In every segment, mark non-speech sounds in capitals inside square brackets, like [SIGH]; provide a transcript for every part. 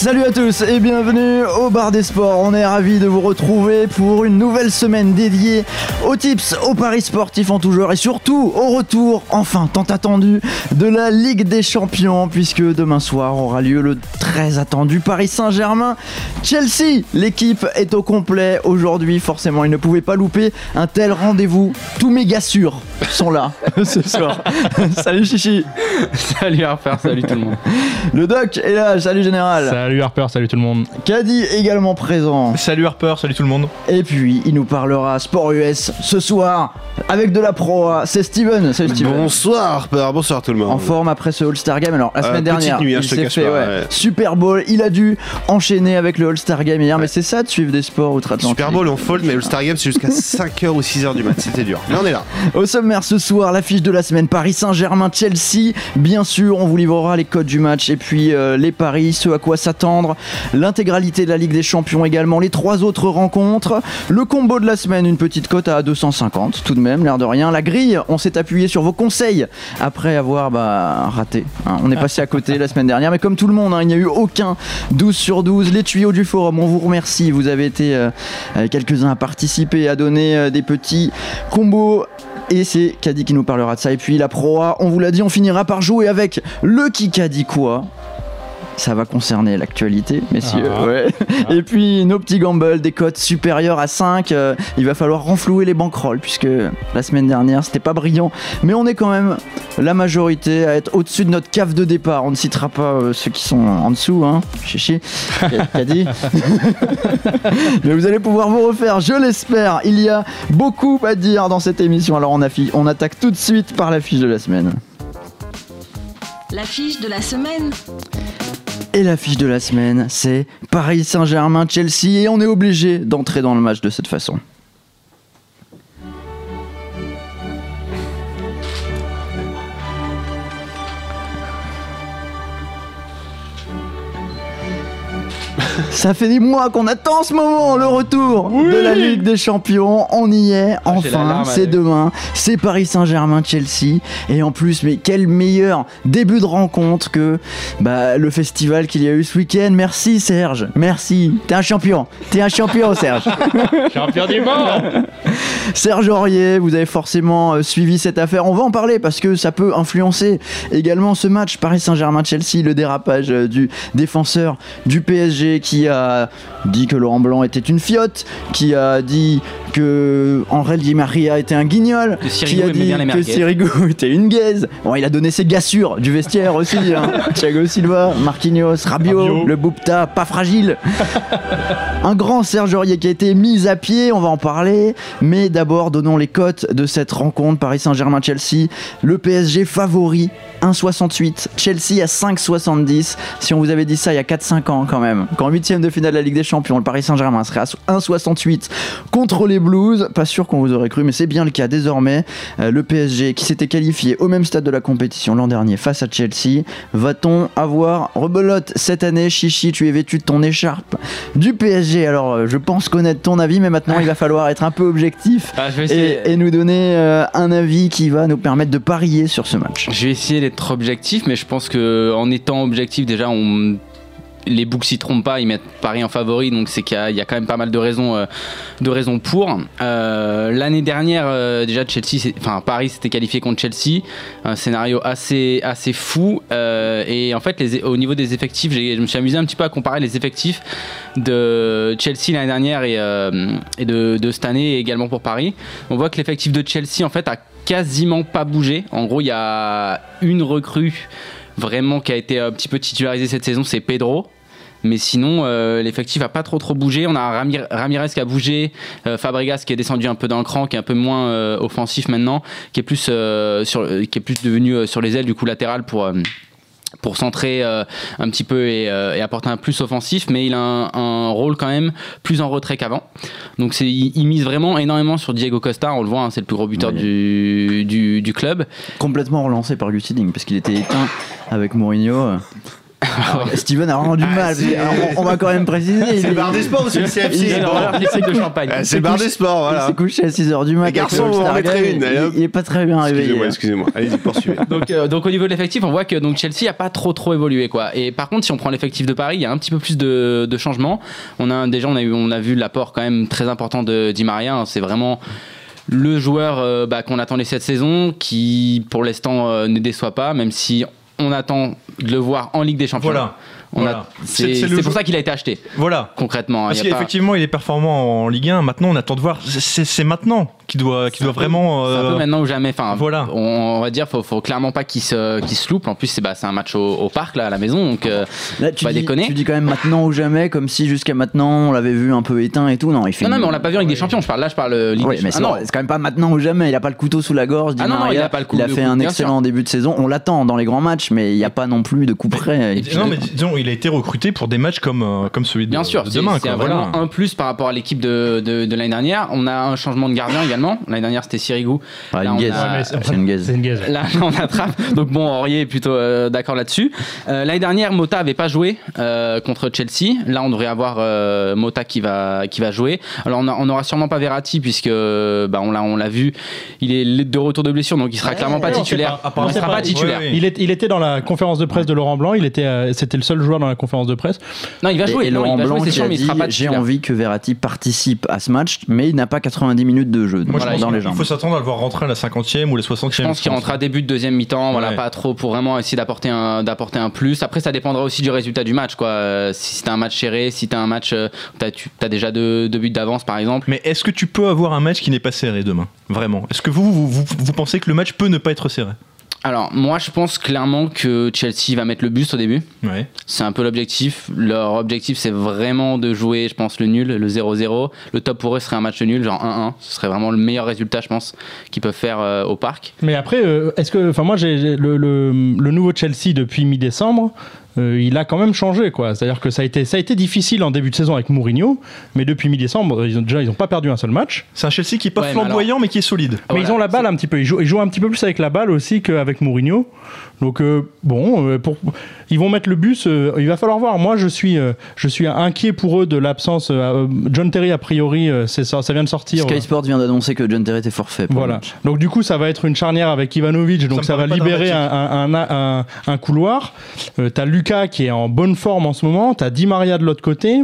Salut à tous et bienvenue au bar des sports. On est ravis de vous retrouver pour une nouvelle semaine dédiée aux tips, aux paris sportifs en tout genre et surtout au retour, enfin tant attendu, de la Ligue des Champions puisque demain soir aura lieu le très attendu Paris Saint-Germain. Chelsea, l'équipe est au complet aujourd'hui, forcément il ne pouvait pas louper un tel rendez-vous. Tous mes gars sûrs sont là [LAUGHS] [LAUGHS] ce soir. salut Chichi. Salut Harper, salut tout le monde. Le doc est là, salut Général. Salut Harper, salut tout le monde. Caddy également présent. Salut Harper, salut tout le monde. Et puis, il nous parlera sport US ce soir avec de la pro. C'est Steven. Salut Steven. Bonsoir Harper, bonsoir tout le monde. En forme après ce All-Star Game. Alors, la Euh, semaine petite dernière, nuit, hein, il je te s'est cache fait pas, ouais, ouais. Super Bowl. Il a dû enchaîner avec le All-Star Game hier. Mais c'est ça de suivre des sports outre-Atlantique. Super Bowl on fold, mais le Star Game c'est jusqu'à [LAUGHS] 5h ou 6h du mat, c'était dur. Mais on est là. Au sommaire ce soir, l'affiche de la semaine Paris Saint-Germain, Chelsea. Bien sûr, on vous livrera les codes du match et puis euh, les paris, ce à quoi l'intégralité de la Ligue des Champions également, les trois autres rencontres, le combo de la semaine, une petite cote à 250 tout de même, l'air de rien. La grille, on s'est appuyé sur vos conseils après avoir bah, raté. hein. On est passé à côté la semaine dernière, mais comme tout le monde, hein, il n'y a eu aucun 12 sur 12. Les tuyaux du forum, on vous remercie. Vous avez été euh, euh, quelques-uns à participer, à donner euh, des petits combos et c'est Caddy qui nous parlera de ça. Et puis la proa, on vous l'a dit, on finira par jouer avec le dit quoi. Ça va concerner l'actualité, messieurs. Ah. ouais. Et puis nos petits gambles, des cotes supérieures à 5. euh, il va falloir renflouer les banquerolles, puisque la semaine dernière, c'était pas brillant. Mais on est quand même la majorité à être au-dessus de notre cave de départ. On ne citera pas euh, ceux qui sont en dessous, hein. Chichi, Caddy. [LAUGHS] Mais vous allez pouvoir vous refaire, je l'espère. Il y a beaucoup à dire dans cette émission. Alors on, affi- on attaque tout de suite par l'affiche de la semaine. L'affiche de la semaine. Et l'affiche de la semaine, c'est Paris Saint-Germain, Chelsea. Et on est obligé d'entrer dans le match de cette façon. Ça fait des mois qu'on attend ce moment, le retour de la Ligue des Champions. On y est, la enfin, c'est demain. C'est Paris Saint-Germain, Chelsea. Et en plus, mais quel meilleur début de rencontre que bah, le festival qu'il y a eu ce week-end. Merci Serge, merci. T'es un champion, t'es un champion Serge. [LAUGHS] Champion du monde Serge Aurier, vous avez forcément euh, suivi cette affaire. On va en parler parce que ça peut influencer également ce match Paris Saint-Germain-Chelsea, le dérapage euh, du défenseur du PSG qui a dit que Laurent Blanc était une fiotte, qui a dit que Angel Di Maria était un guignol, qui a dit bien les que. Sirigu [LAUGHS] était une gaze. Bon, il a donné ses gassures du vestiaire aussi. hein. [LAUGHS] Thiago Silva, Marquinhos, Rabiot, Rabiot. le Boupta, pas fragile. [LAUGHS] Un grand Serge Aurier qui a été mis à pied, on va en parler. Mais d'abord, donnons les cotes de cette rencontre Paris Saint-Germain-Chelsea. Le PSG favori 1,68. Chelsea à 5,70. Si on vous avait dit ça il y a 4-5 ans quand même, qu'en huitième de finale de la Ligue des Champions, le Paris Saint-Germain serait à 1,68 contre les Blues, pas sûr qu'on vous aurait cru, mais c'est bien le cas désormais. Euh, le PSG qui s'était qualifié au même stade de la compétition l'an dernier face à Chelsea. Va-t-on avoir rebelote cette année? Chichi, tu es vêtu de ton écharpe du PSG. Alors euh, je pense connaître ton avis, mais maintenant il va falloir être un peu objectif Ah, et nous donner euh, un avis qui va nous permettre de parier sur ce match. je vais essayer d'être objectif, mais je pense que en étant objectif, déjà, on les books s'y trompent pas, ils mettent Paris en favori, donc c'est qu'il y, a- il y a quand même pas mal de raisons, euh, de raisons pour. Euh, L'année dernière, euh, déjà Chelsea, enfin Paris s'était qualifié contre Chelsea, un scénario assez fou. et en fait, au niveau des effectifs, je me suis amusé un petit peu à comparer les effectifs de Chelsea l'année dernière et, et de, de cette année également pour Paris. On voit que l'effectif de Chelsea en fait a quasiment pas bougé. En gros, il y a une recrue vraiment qui a été un petit peu titularisée cette saison, c'est Pedro. Mais sinon, euh, l'effectif a pas trop trop bougé. On a Ramir- Ramirez qui a bougé, euh, Fabregas qui est descendu un peu dans le cran, qui est un peu moins euh, offensif maintenant, qui est plus euh, sur, qui est plus devenu sur les ailes du coup latéral pour pour centrer euh, un petit peu et, euh, et apporter un plus offensif, mais il a un, un rôle quand même plus en retrait qu'avant. Donc c'est, il, il mise vraiment énormément sur Diego Costa, on le voit, hein, c'est le plus gros buteur du, du, du club. Complètement relancé par Gus Hiddink parce qu'il était éteint avec Mourinho. Alors, Steven a vraiment du Ah, mal. c'est- Alors, on, on va quand même préciser. C'est il- le bar des sports c'est le Il CFC de champagne. Ah, C'est le bar des sports, Il voilà. s'est couché à 6h du matin. Le vous en mettrez une. Il, il est pas très bien réveillé. Excusez-moi, excusez-moi. Allez-y, poursuivez. [LAUGHS] Donc, euh, donc au niveau de l'effectif, on voit que donc Chelsea a pas trop trop évolué quoi. Et par contre, si on prend l'effectif de Paris, il y a un petit peu plus de, de changements. On a déjà on a eu on a vu l'apport quand même très important de Di Maria. hein. C'est vraiment le joueur euh, bah, qu'on attendait cette saison, qui pour l'instant euh, ne déçoit pas, même si on attend de le voir en Ligue des Champions. Voilà. C'est- jeu- pour ça qu'il a été acheté Voilà. concrètement. Parce pas- qu'effectivement, il est performant en Ligue 1. Maintenant, on attend de voir. C'est maintenant qu'il doit, vraiment. C'est un euh, peu maintenant ou jamais. Enfin, voilà. on, on va dire, faut, faut clairement pas qu'il se, loupe. En plus, c'est bah, un match au, au parc là, à la maison, donc euh, Là, tu Pas dis, déconner. tu dis quand même maintenant ou jamais, comme si jusqu'à maintenant on l'avait vu un peu éteint et tout. Non, il fait. non, mais on l'a pas vu avec des champions. Je parle là, je parle euh, Ligue Oui, mais c'est Ah non, c'est quand même pas maintenant ou jamais. Il a pas le couteau sous la gorge. Ah non, non, Maria. il a pas le coup- Il a le fait un excellent début de saison. On l'attend dans les grands matchs, mais il n'y a pas non plus de coup près. Non, mais disons, il a été recruté pour des matchs comme, euh, comme celui de, Bien sûr, de demain. c'est vraiment Voilà. un plus par rapport à l'équipe de, de, de l'année dernière. On a un changement de gardien également. L'année dernière, c'était Sirigu. Ah, Là, a-. Là, on attrape. Donc bon, Aurier est plutôt euh, d'accord là-dessus. Euh, L'année dernière, Mota avait pas joué euh, contre Chelsea. Là, on devrait avoir euh, Mota qui va qui va jouer. Alors, on, a- on aura sûrement pas Verratti puisque bah, on l'a on l'a vu. Il est de retour de blessure, donc il sera clairement pas non, titulaire. pas- il sera c'est pas pas- titulaire. Ouais, ouais. Il, est- il était dans la conférence de presse de Laurent Blanc. Il était, euh, c'était le seul joueur dans la conférence de presse. Non, il va Et- jouer. Et, non, Laurent il va Blanc jouer, c'est qui sûr, a mais il dit pas j'ai envie que Verratti participe à ce match, mais il n'a pas 90 minutes de jeu donc Moi, je Voilà, pense dans les qu'il jambes. faut s'attendre à le voir rentrer à la 50e ou la 60e. Je pense qu'il rentrera début de deuxième mi-temps, voilà, pas trop pour vraiment essayer d'apporter un, d'apporter un plus. Après, ça dépendra aussi du résultat du match, quoi. Si t'as un match serré, si t'as un match, euh, t'as, tu as déjà deux, deux buts d'avance, par exemple. Mais est-ce que tu peux avoir un match qui n'est pas serré demain Vraiment? Est-ce que vous vous, vous, vous pensez que le match peut ne pas être serré? Alors, moi, je pense clairement que Chelsea va mettre le buste au début. Ouais. C'est un peu l'objectif. Leur objectif, c'est vraiment de jouer, je pense, le nul, le 0-0. Le top pour eux serait un match nul, genre 1-1. Ce serait vraiment le meilleur résultat, je pense, qu'ils peuvent faire euh, au parc. Mais après, euh, est-ce que, enfin moi, j'ai le, le nouveau Chelsea depuis mi-décembre. Euh, il a quand même changé, quoi. C'est-à-dire que ça a été, ça a été difficile en début de saison avec Mourinho, mais depuis mi-décembre, ils ont, déjà, ils n'ont pas perdu un seul match. C'est un Chelsea qui est pas Ouais, mais flamboyant mais qui est solide. Mais Voilà, ils ont la balle un petit peu. Ils jouent, ils jouent un petit peu plus avec la balle aussi qu'avec Mourinho. Donc euh, bon, euh, pour, ils vont mettre le bus. euh, il va falloir voir. Moi, je suis, euh, je suis inquiet pour eux de l'absence. euh, John Terry a priori, euh, c'est ça, ça vient de sortir. Sky Sports vient d'annoncer que John Terry était forfait. Voilà. Donc du coup, ça va être une charnière avec Ivanovic, donc ça, va libérer un, un, un, un- un couloir. Euh, t'as Lucas qui est en bonne forme en ce moment, t'as Di Maria de l'autre côté.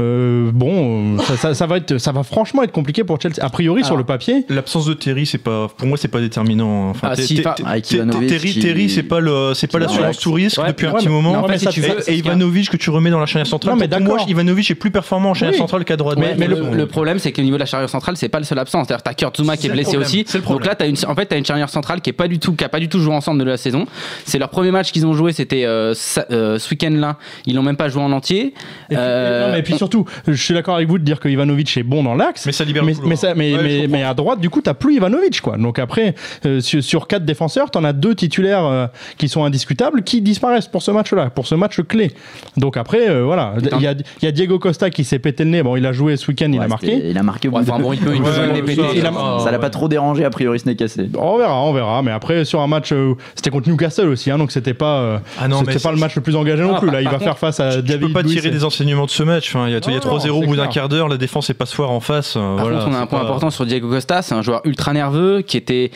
Euh, bon, euh, ça, ça- ça va être, ça va franchement être compliqué pour Chelsea. A priori, sur le papier, L'absence de Terry, c'est pas, pour moi, c'est pas déterminant. Enfin, Ah, Ter- si, Ter- enfin, Ivanovic Terry, qui- Terry, c'est pas le, c'est pas l'assurance tout risque Ouais, depuis un petit moment. non, En fait, ça si tu veux, Et Ivanovic que tu remets dans la charnière centrale. Non, mais d'accord. Ivanovic est plus performant en charnière Oui. centrale qu'à droite. Mais, mais le, le- le problème, c'est qu'au niveau de la charnière centrale, c'est pas le seul absent. C'est-à-dire, t'as Kurt Zuma qui est le blessé aussi. Donc là, t'as une, en fait, t'as une charnière centrale qui est pas du tout, qui a pas du tout joué ensemble de la saison. C'est leur premier match qu'ils ont joué, c'était euh, ce week-end-là. Ils l'ont même pas joué en entier. Et puis, surtout, je suis d'accord avec vous de dire que Ivanovic est bon dans l'axe. Mais ça libère le mais, couloir. mais, ça- mais, Ouais, je mais, comprends. mais à droite, du coup, t'as plus Ivanovic, quoi. Donc après, euh, sur, sur quatre défenseurs, t'en as deux titulaires euh, qui sont indiscutables, qui disparaissent pour ce match-là, pour ce match clé. Donc après, euh, voilà, il y a, il y a Diego Costa qui s'est pété le nez. Bon, il a joué ce week-end, il a marqué. Il a marqué ouais, enfin, bon, il peut, il peut péter. ça, Il a- ça, l'a pas trop dérangé, a priori, ce n'est cassé. On verra, on verra. Mais après, sur un match, euh, c'était contre Newcastle aussi, hein, donc c'était pas, euh, Ah non, c'était pas le match le plus engagé non Ah, plus. Là, il par va faire face à Je David peux pas Luiz tirer des enseignements de ce match. Enfin, il y a, il y a Non, 3-0 au c'est bout d'un quart d'heure, la défense est passoire en face. euh, Par voilà, contre, on a un point pas- important sur Diego Costa. C'est un joueur ultra nerveux qui était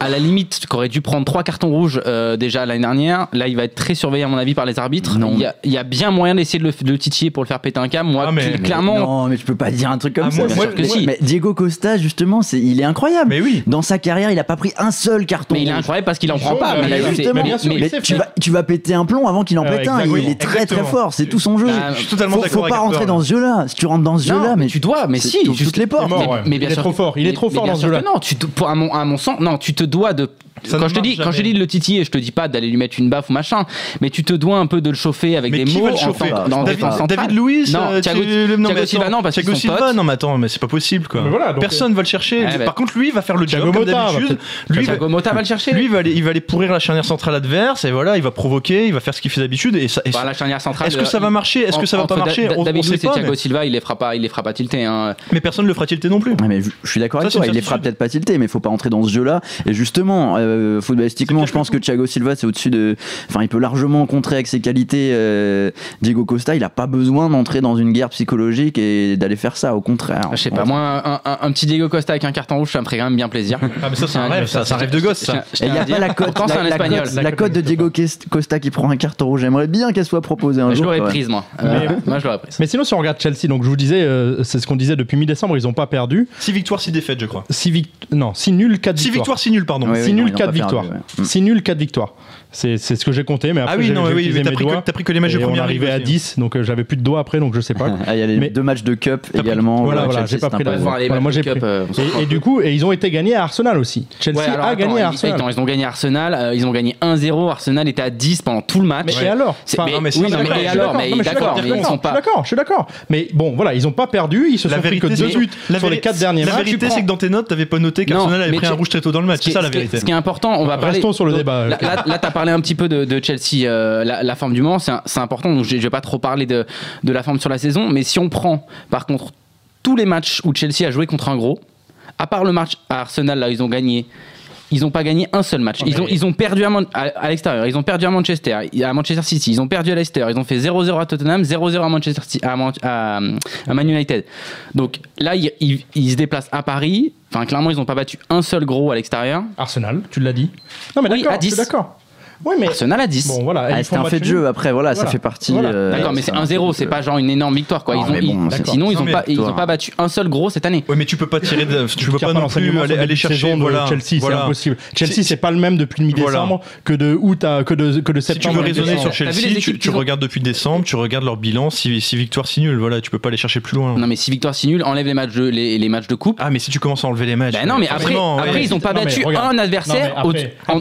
à la limite, qui aurait dû prendre trois cartons rouges euh, déjà l'année dernière. Là, il va être très surveillé, à mon avis, par les arbitres. Non. Il, y a, il y a bien moyen d'essayer de le, de le titiller pour le faire péter un câble. Moi, Ah, mais- cl- mais clairement, Non, mais tu peux pas dire un truc comme Ah, ça. moi- bien moi- sûr que moi- si. Mais Diego Costa, justement, c'est, il est incroyable. Mais oui. Dans sa carrière, il a pas pris un seul carton. mais il est incroyable parce qu'il en prend pas. mais justement, sûr, tu vas, tu vas péter un plomb avant qu'il en Ah, pète un. Il, est très très fort. C'est tout son jeu. Bah, Je suis totalement faut, d'accord faut pas rentrer dans ce jeu-là. Si tu rentres dans ce jeu-là, mais tu dois, mais si, toutes les portes. Mais bien Il est sûr trop fort, il est trop fort dans ce sûr jeu-là. Non, tu à mon sens, non, tu te dois de Ça quand je te dis, marche quand je te jamais. dis de le titiller, je te dis pas d'aller lui mettre une baffe ou machin, mais tu te dois un peu de le chauffer avec Mais des qui mots va le en dans David. David Louis Non, euh, Thiago- non, Silva, non, parce Thiago Silva, non, mais attends, mais c'est pas possible quoi. Mais voilà, donc, Personne va le chercher. Ouais, bah- Par contre, lui, il va faire le Thiago job comme d'habitude. Lui, va- Thiago Motta va le chercher. lui, il va aller, il va aller pourrir la charnière centrale adverse et voilà, il va provoquer, il va faire ce qu'il fait d'habitude et ça. et Bah, la charnière centrale. Est-ce que ça euh, va marcher? Est-ce que ça va pas marcher? David Luiz et Thiago Silva, il les fera pas, il les fera pas tilter. hein. Mais personne ne le fera tilter non plus. Mais je suis d'accord avec toi, il les fera peut-être pas tilter, mais il faut pas entrer dans ce jeu-là. Et justement, euh, footballistiquement, je pense que Thiago Silva, c'est au-dessus de. Enfin, il peut largement contrer avec ses qualités. euh, Diego Costa, il a pas besoin d'entrer dans une guerre psychologique et d'aller faire ça, au contraire. Je sais pas, moi, un, un- un petit Diego Costa avec un carton rouge, ça me ferait quand même bien plaisir. Ah, mais ça, c'est un rêve, ça, c'est un rêve de gosse, ça. Et il n'y a pas la cote, la, cote, la cote de Diego Costa qui prend un carton rouge. J'aimerais bien qu'elle soit proposée un Je jour. l'aurais quand même. prise, moi. Euh, moi, je l'aurais prise. Mais sinon, si on regarde Chelsea, donc je vous disais, c'est ce qu'on disait depuis mi-décembre, ils n'ont pas perdu. 6 victoires, 6 défaites, je crois. 6 vic... Non, 6 nuls, 4 6 victoires. victoires, 6 nuls, pardon. Ouais, 6 oui, non, nuls, ils ont 4 pas perdu, victoires. 6 nuls, 4 victoires. C'est c'est ce que j'ai compté, mais après, Ah oui, non, oui, mais t'as pris, que- t'as pris que les matchs de et on première arrivait ligue à aussi. 10, donc euh, j'avais plus de doigts après, donc je sais pas. [LAUGHS] Ah, il y a les Mais- deux matchs de Cup pris- également. Voilà, Ouais, voilà, j'ai pas pris la Voilà, moi matchs j'ai de pris. Cup, euh, Et, et du coup, et ils ont été gagnés à Arsenal aussi. Chelsea Ouais, alors, a attends, gagné à Arsenal. attends, ils ont gagné Arsenal, euh, ils ont gagné 1-0. Arsenal était à 10 pendant tout le match. Mais et alors C'est- Enfin, mais- non, mais c'est oui, pas non, mais alors, mais mais je suis d'accord, mais ils sont Je suis pas. d'accord, je suis d'accord. Mais bon, voilà, ils ont pas perdu, ils se La sont pris que deux buts la sur les quatre derniers La matchs. vérité, c'est que dans tes notes, t'avais pas noté qu'Arsenal avait pris un tu- rouge très tôt dans le match. C'est est- ça la vérité. Ce qui est important, on va parler. Restons sur le débat. Là, t'as parlé un petit peu de, de Chelsea, euh, la, la forme du moment, c'est important. Donc, je, je vais pas trop parler de, de la forme sur la saison, mais si on prend, par contre, tous les matchs où Chelsea a joué contre un gros, à part le match à Arsenal, là, ils ont gagné. Ils n'ont pas gagné un seul match. Ils ont, ils ont perdu à, à, à l'extérieur. Ils ont perdu à Manchester, à Manchester City. Ils ont perdu à Leicester. Ils ont fait 0-0 à Tottenham, 0-0 à Manchester City, à, Man- à, à Man United. Donc là, ils, ils- ils se déplacent à Paris. Enfin, clairement, ils n'ont pas battu un seul gros à l'extérieur. Arsenal, tu l'as dit. Non, mais Oui, d'accord, à je suis 10. d'accord. Oui, mais Arsenal à 10. bon, voilà. Ah, C'était un fait de jeu après, voilà, ça Voilà. fait partie. Voilà. euh, D'accord, mais c'est 1-0, c'est pas genre une énorme victoire quoi. Non, Ils ont, bon, ils- sinon ils Non, ont mais pas, ils ont victoire. pas battu un seul gros cette année. Ouais, mais tu peux pas tirer de, tu peux pas non plus aller, le aller chercher. saison de Voilà, Chelsea, c'est voilà. impossible. Chelsea, Si- c'est pas le même depuis le mi-décembre que de août à que de que de Si tu septembre. veux raisonner sur Chelsea, tu, regardes depuis décembre, tu regardes leur bilan, 6 victoires, 6 nuls. Voilà, tu peux pas aller chercher plus loin. Non mais 6 victoires, 6 nuls, enlève les matchs de les, les matchs de coupe. Ah, mais si tu commences à enlever les matchs. Ben non mais après, ils ont pas battu un adversaire en,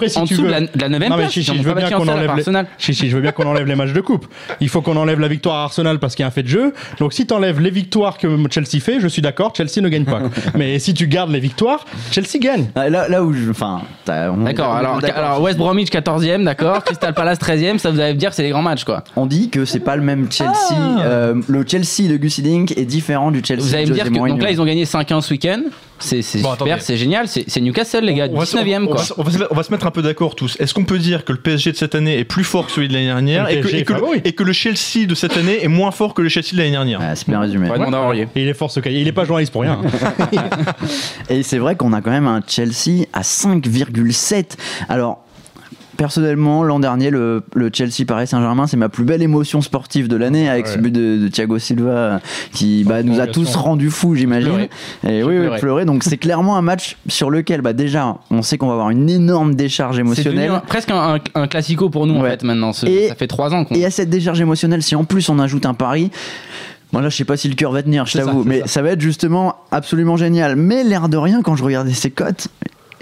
si dessous de la, de la 9 Non, mais place. En je veux bien qu'on enlève les... Je veux bien qu'on enlève les matchs de coupe. Il faut qu'on enlève la victoire à Arsenal parce qu'il y a un fait de jeu. Donc si tu enlèves les victoires que Chelsea fait, je suis d'accord, Chelsea ne gagne pas. [LAUGHS] mais si tu gardes les victoires, Chelsea gagne. Ah, Là, là où je. Enfin. D'accord, alors, West Bromwich 14e, d'accord, [LAUGHS] Crystal Palace 13e, ça vous allez me dire que c'est les grands matchs quoi. On dit que c'est pas le même Chelsea. euh, le Chelsea de Gus Hiddink est différent du Chelsea Vous allez de me dire que donc là ils ont gagné 5-1 ce week-end. C'est Bon, super, c'est génial, c'est Newcastle les gars, On va, se- 19e on va se- on va se- on va se mettre un peu d'accord tous. Est-ce qu'on peut dire que le PSG de cette année est plus fort que celui de l'année dernière et que, et, le, favori. et que le Chelsea de cette année est moins fort que le Chelsea de l'année dernière? Ah, c'est bien résumé. Ouais. Et il est fort ce cahier. Il est pas journaliste pour rien. [LAUGHS] Et c'est vrai qu'on a quand même un Chelsea à 5,7. Alors. Personnellement, l'an dernier, le, le Chelsea Paris Saint-Germain, c'est ma plus belle émotion sportive de l'année avec ce but de, de Thiago Silva qui bah, nous a tous rendus fous, j'imagine. Et oui, oui, pleurer. Donc c'est clairement un match sur lequel, bah, déjà, on sait qu'on va avoir une énorme décharge émotionnelle. un- presque un, un- un classico pour nous en fait maintenant. Ce- Et- ça fait 3 ans qu'on. Et à cette décharge émotionnelle, si en plus on ajoute un pari, bon là je sais pas si le cœur va tenir, je t'avoue, mais ça. ça. va être justement absolument génial. Mais l'air de rien, quand je regardais ces cotes,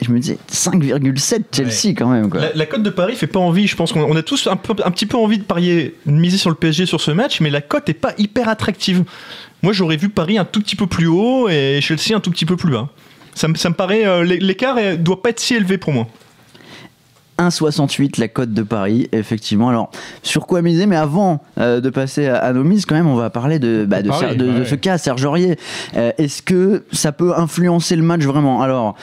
je me disais 5,7 Chelsea quand même. Quoi. La, la cote de Paris fait pas envie. Je pense qu'on on a tous un, peu, un petit peu envie de parier, de miser sur le PSG sur ce match, mais la cote est pas hyper attractive. Moi, j'aurais vu Paris un tout petit peu plus haut et Chelsea un tout petit peu plus bas. Ça, me- ça me paraît. euh, l'é- L'écart doit pas être si élevé pour moi. 1,68 la cote de Paris, effectivement. Alors, sur quoi miser? Mais avant euh, de passer à, à nos mises, quand même, on va parler de, bah, de, Paris, Ser- de- de ouais. ce cas, Serge Aurier. Euh, Est-ce que ça peut influencer le match vraiment? Alors,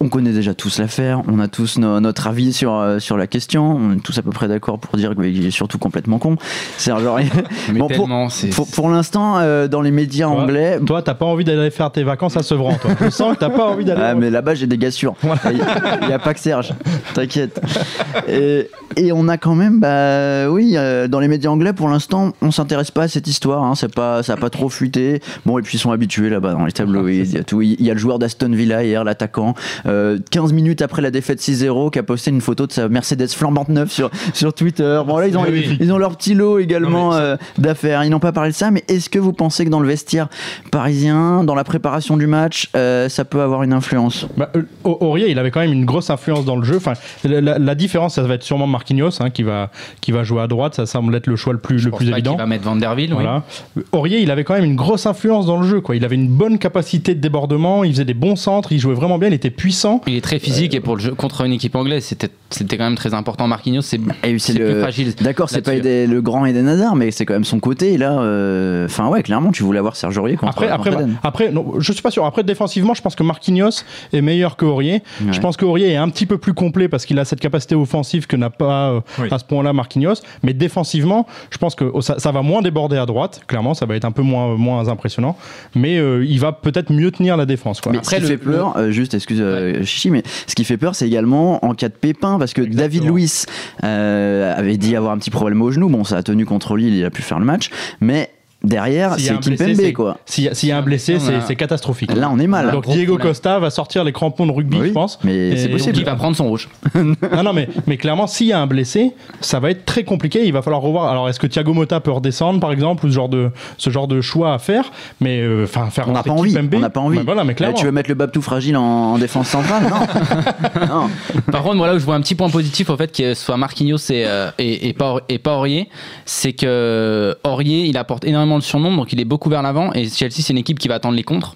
on connaît déjà tous l'affaire, on a tous no- notre avis sur, euh, sur la question, on est tous à peu près d'accord pour dire qu'il est surtout complètement con, Serge Aurier. [LAUGHS] Mais Bon, pour-. Pour, pour l'instant, dans les médias Toi, anglais, Toi, t'as pas envie d'aller faire tes vacances à Sevran, toi. Je sens que t'as pas envie d'aller. ah, mais là-bas j'ai des gars sûrs. Il n'y a, pas que Serge, t'inquiète. [LAUGHS] et, et on a quand même, bah oui, euh, dans les médias anglais, pour l'instant, on s'intéresse pas à cette histoire. Hein, c'est pas, ça a pas trop fuité. Bon, et puis ils sont habitués là-bas dans les tabloïds. Il y a tout. Il y a le joueur d'Aston Villa hier, l'attaquant, euh, 15 minutes après la défaite 6-0, qui a posté une photo de sa Mercedes flambante neuve sur, sur Twitter. Bon, là, ils ont, Oui. ils ont leur petit lot également euh, d'affaires. Ils n'ont pas parlé de ça, mais est-ce que vous pensez que dans le vestiaire parisien, dans la préparation du match, euh, ça peut avoir une influence? Bah, Au- Aurier, il avait quand même une grosse influence dans le jeu. Enfin, la, la- la différence, ça va être sûrement Marquinhos hein, qui, va, qui va jouer à droite. Ça semble être le choix le plus, Je le pense plus pas qu'il évident. va mettre Van der Ville, oui. Voilà. Aurier, il avait quand même une grosse influence dans le jeu. Quoi. Il avait une bonne capacité de débordement, il faisait des bons centres, il jouait vraiment bien, il était puissant. Il est très physique et pour le jeu contre une équipe anglaise, c'était c'était quand même très important. Marquinhos, c'est c'est le- plus fragile. D'accord, c'est pas. Eden- le grand Eden Hazard, mais c'est quand même son côté. Et là, euh, enfin ouais, clairement, tu voulais avoir Serge Aurier contre, Après, contre après, Eden. après non, je suis pas sûr. Après, défensivement, je pense que Marquinhos est meilleur que Aurier. Ouais. Je pense que Aurier est un petit peu plus complet parce qu'il a cette capacité offensive que n'a pas euh, Oui. à ce point-là Marquinhos. Mais défensivement, je pense que oh, ça, ça va moins déborder à droite. Clairement, ça va être un peu moins, moins impressionnant. Mais euh, il va peut-être mieux tenir la défense. Quoi. Mais Après, ce qui le- fait peur, euh, juste, excuse euh, Chichi, mais ce qui fait peur, c'est également en cas de pépin, parce que David Luiz euh, avait dit avoir un petit problème au genou. Bon, ça a tenu contre Lille, il a pu faire le match, mais derrière, a c'est Kimpembe, quoi. S'il y, a- s'il y a un blessé, c'est catastrophique. Là, on est mal. Donc Diego problème. Costa va sortir les crampons de rugby, Oui, je pense. mais c'est Donc, possible. il va prendre son rouge. [LAUGHS] non, non, mais, mais clairement, s'il y a un blessé, ça va être très compliqué. Il va falloir revoir. Alors, est-ce que Thiago Motta peut redescendre, par exemple, ou ce genre de, ce genre de choix à faire? Mais euh, enfin, faire On n'a pas envie. Kimpembe, On n'a pas envie. bah voilà, mais Euh, clairement. tu veux mettre le Babtou fragile en, en défense centrale? Non. [LAUGHS] non. Par contre, voilà où je vois un petit point positif au fait que ce soit Marquinhos et, euh, et, et pas, et pas Aurier, c'est que Aurier, il apporte énormément de surnombre, donc il est beaucoup vers l'avant, et Chelsea, c'est une équipe qui va attendre les contres,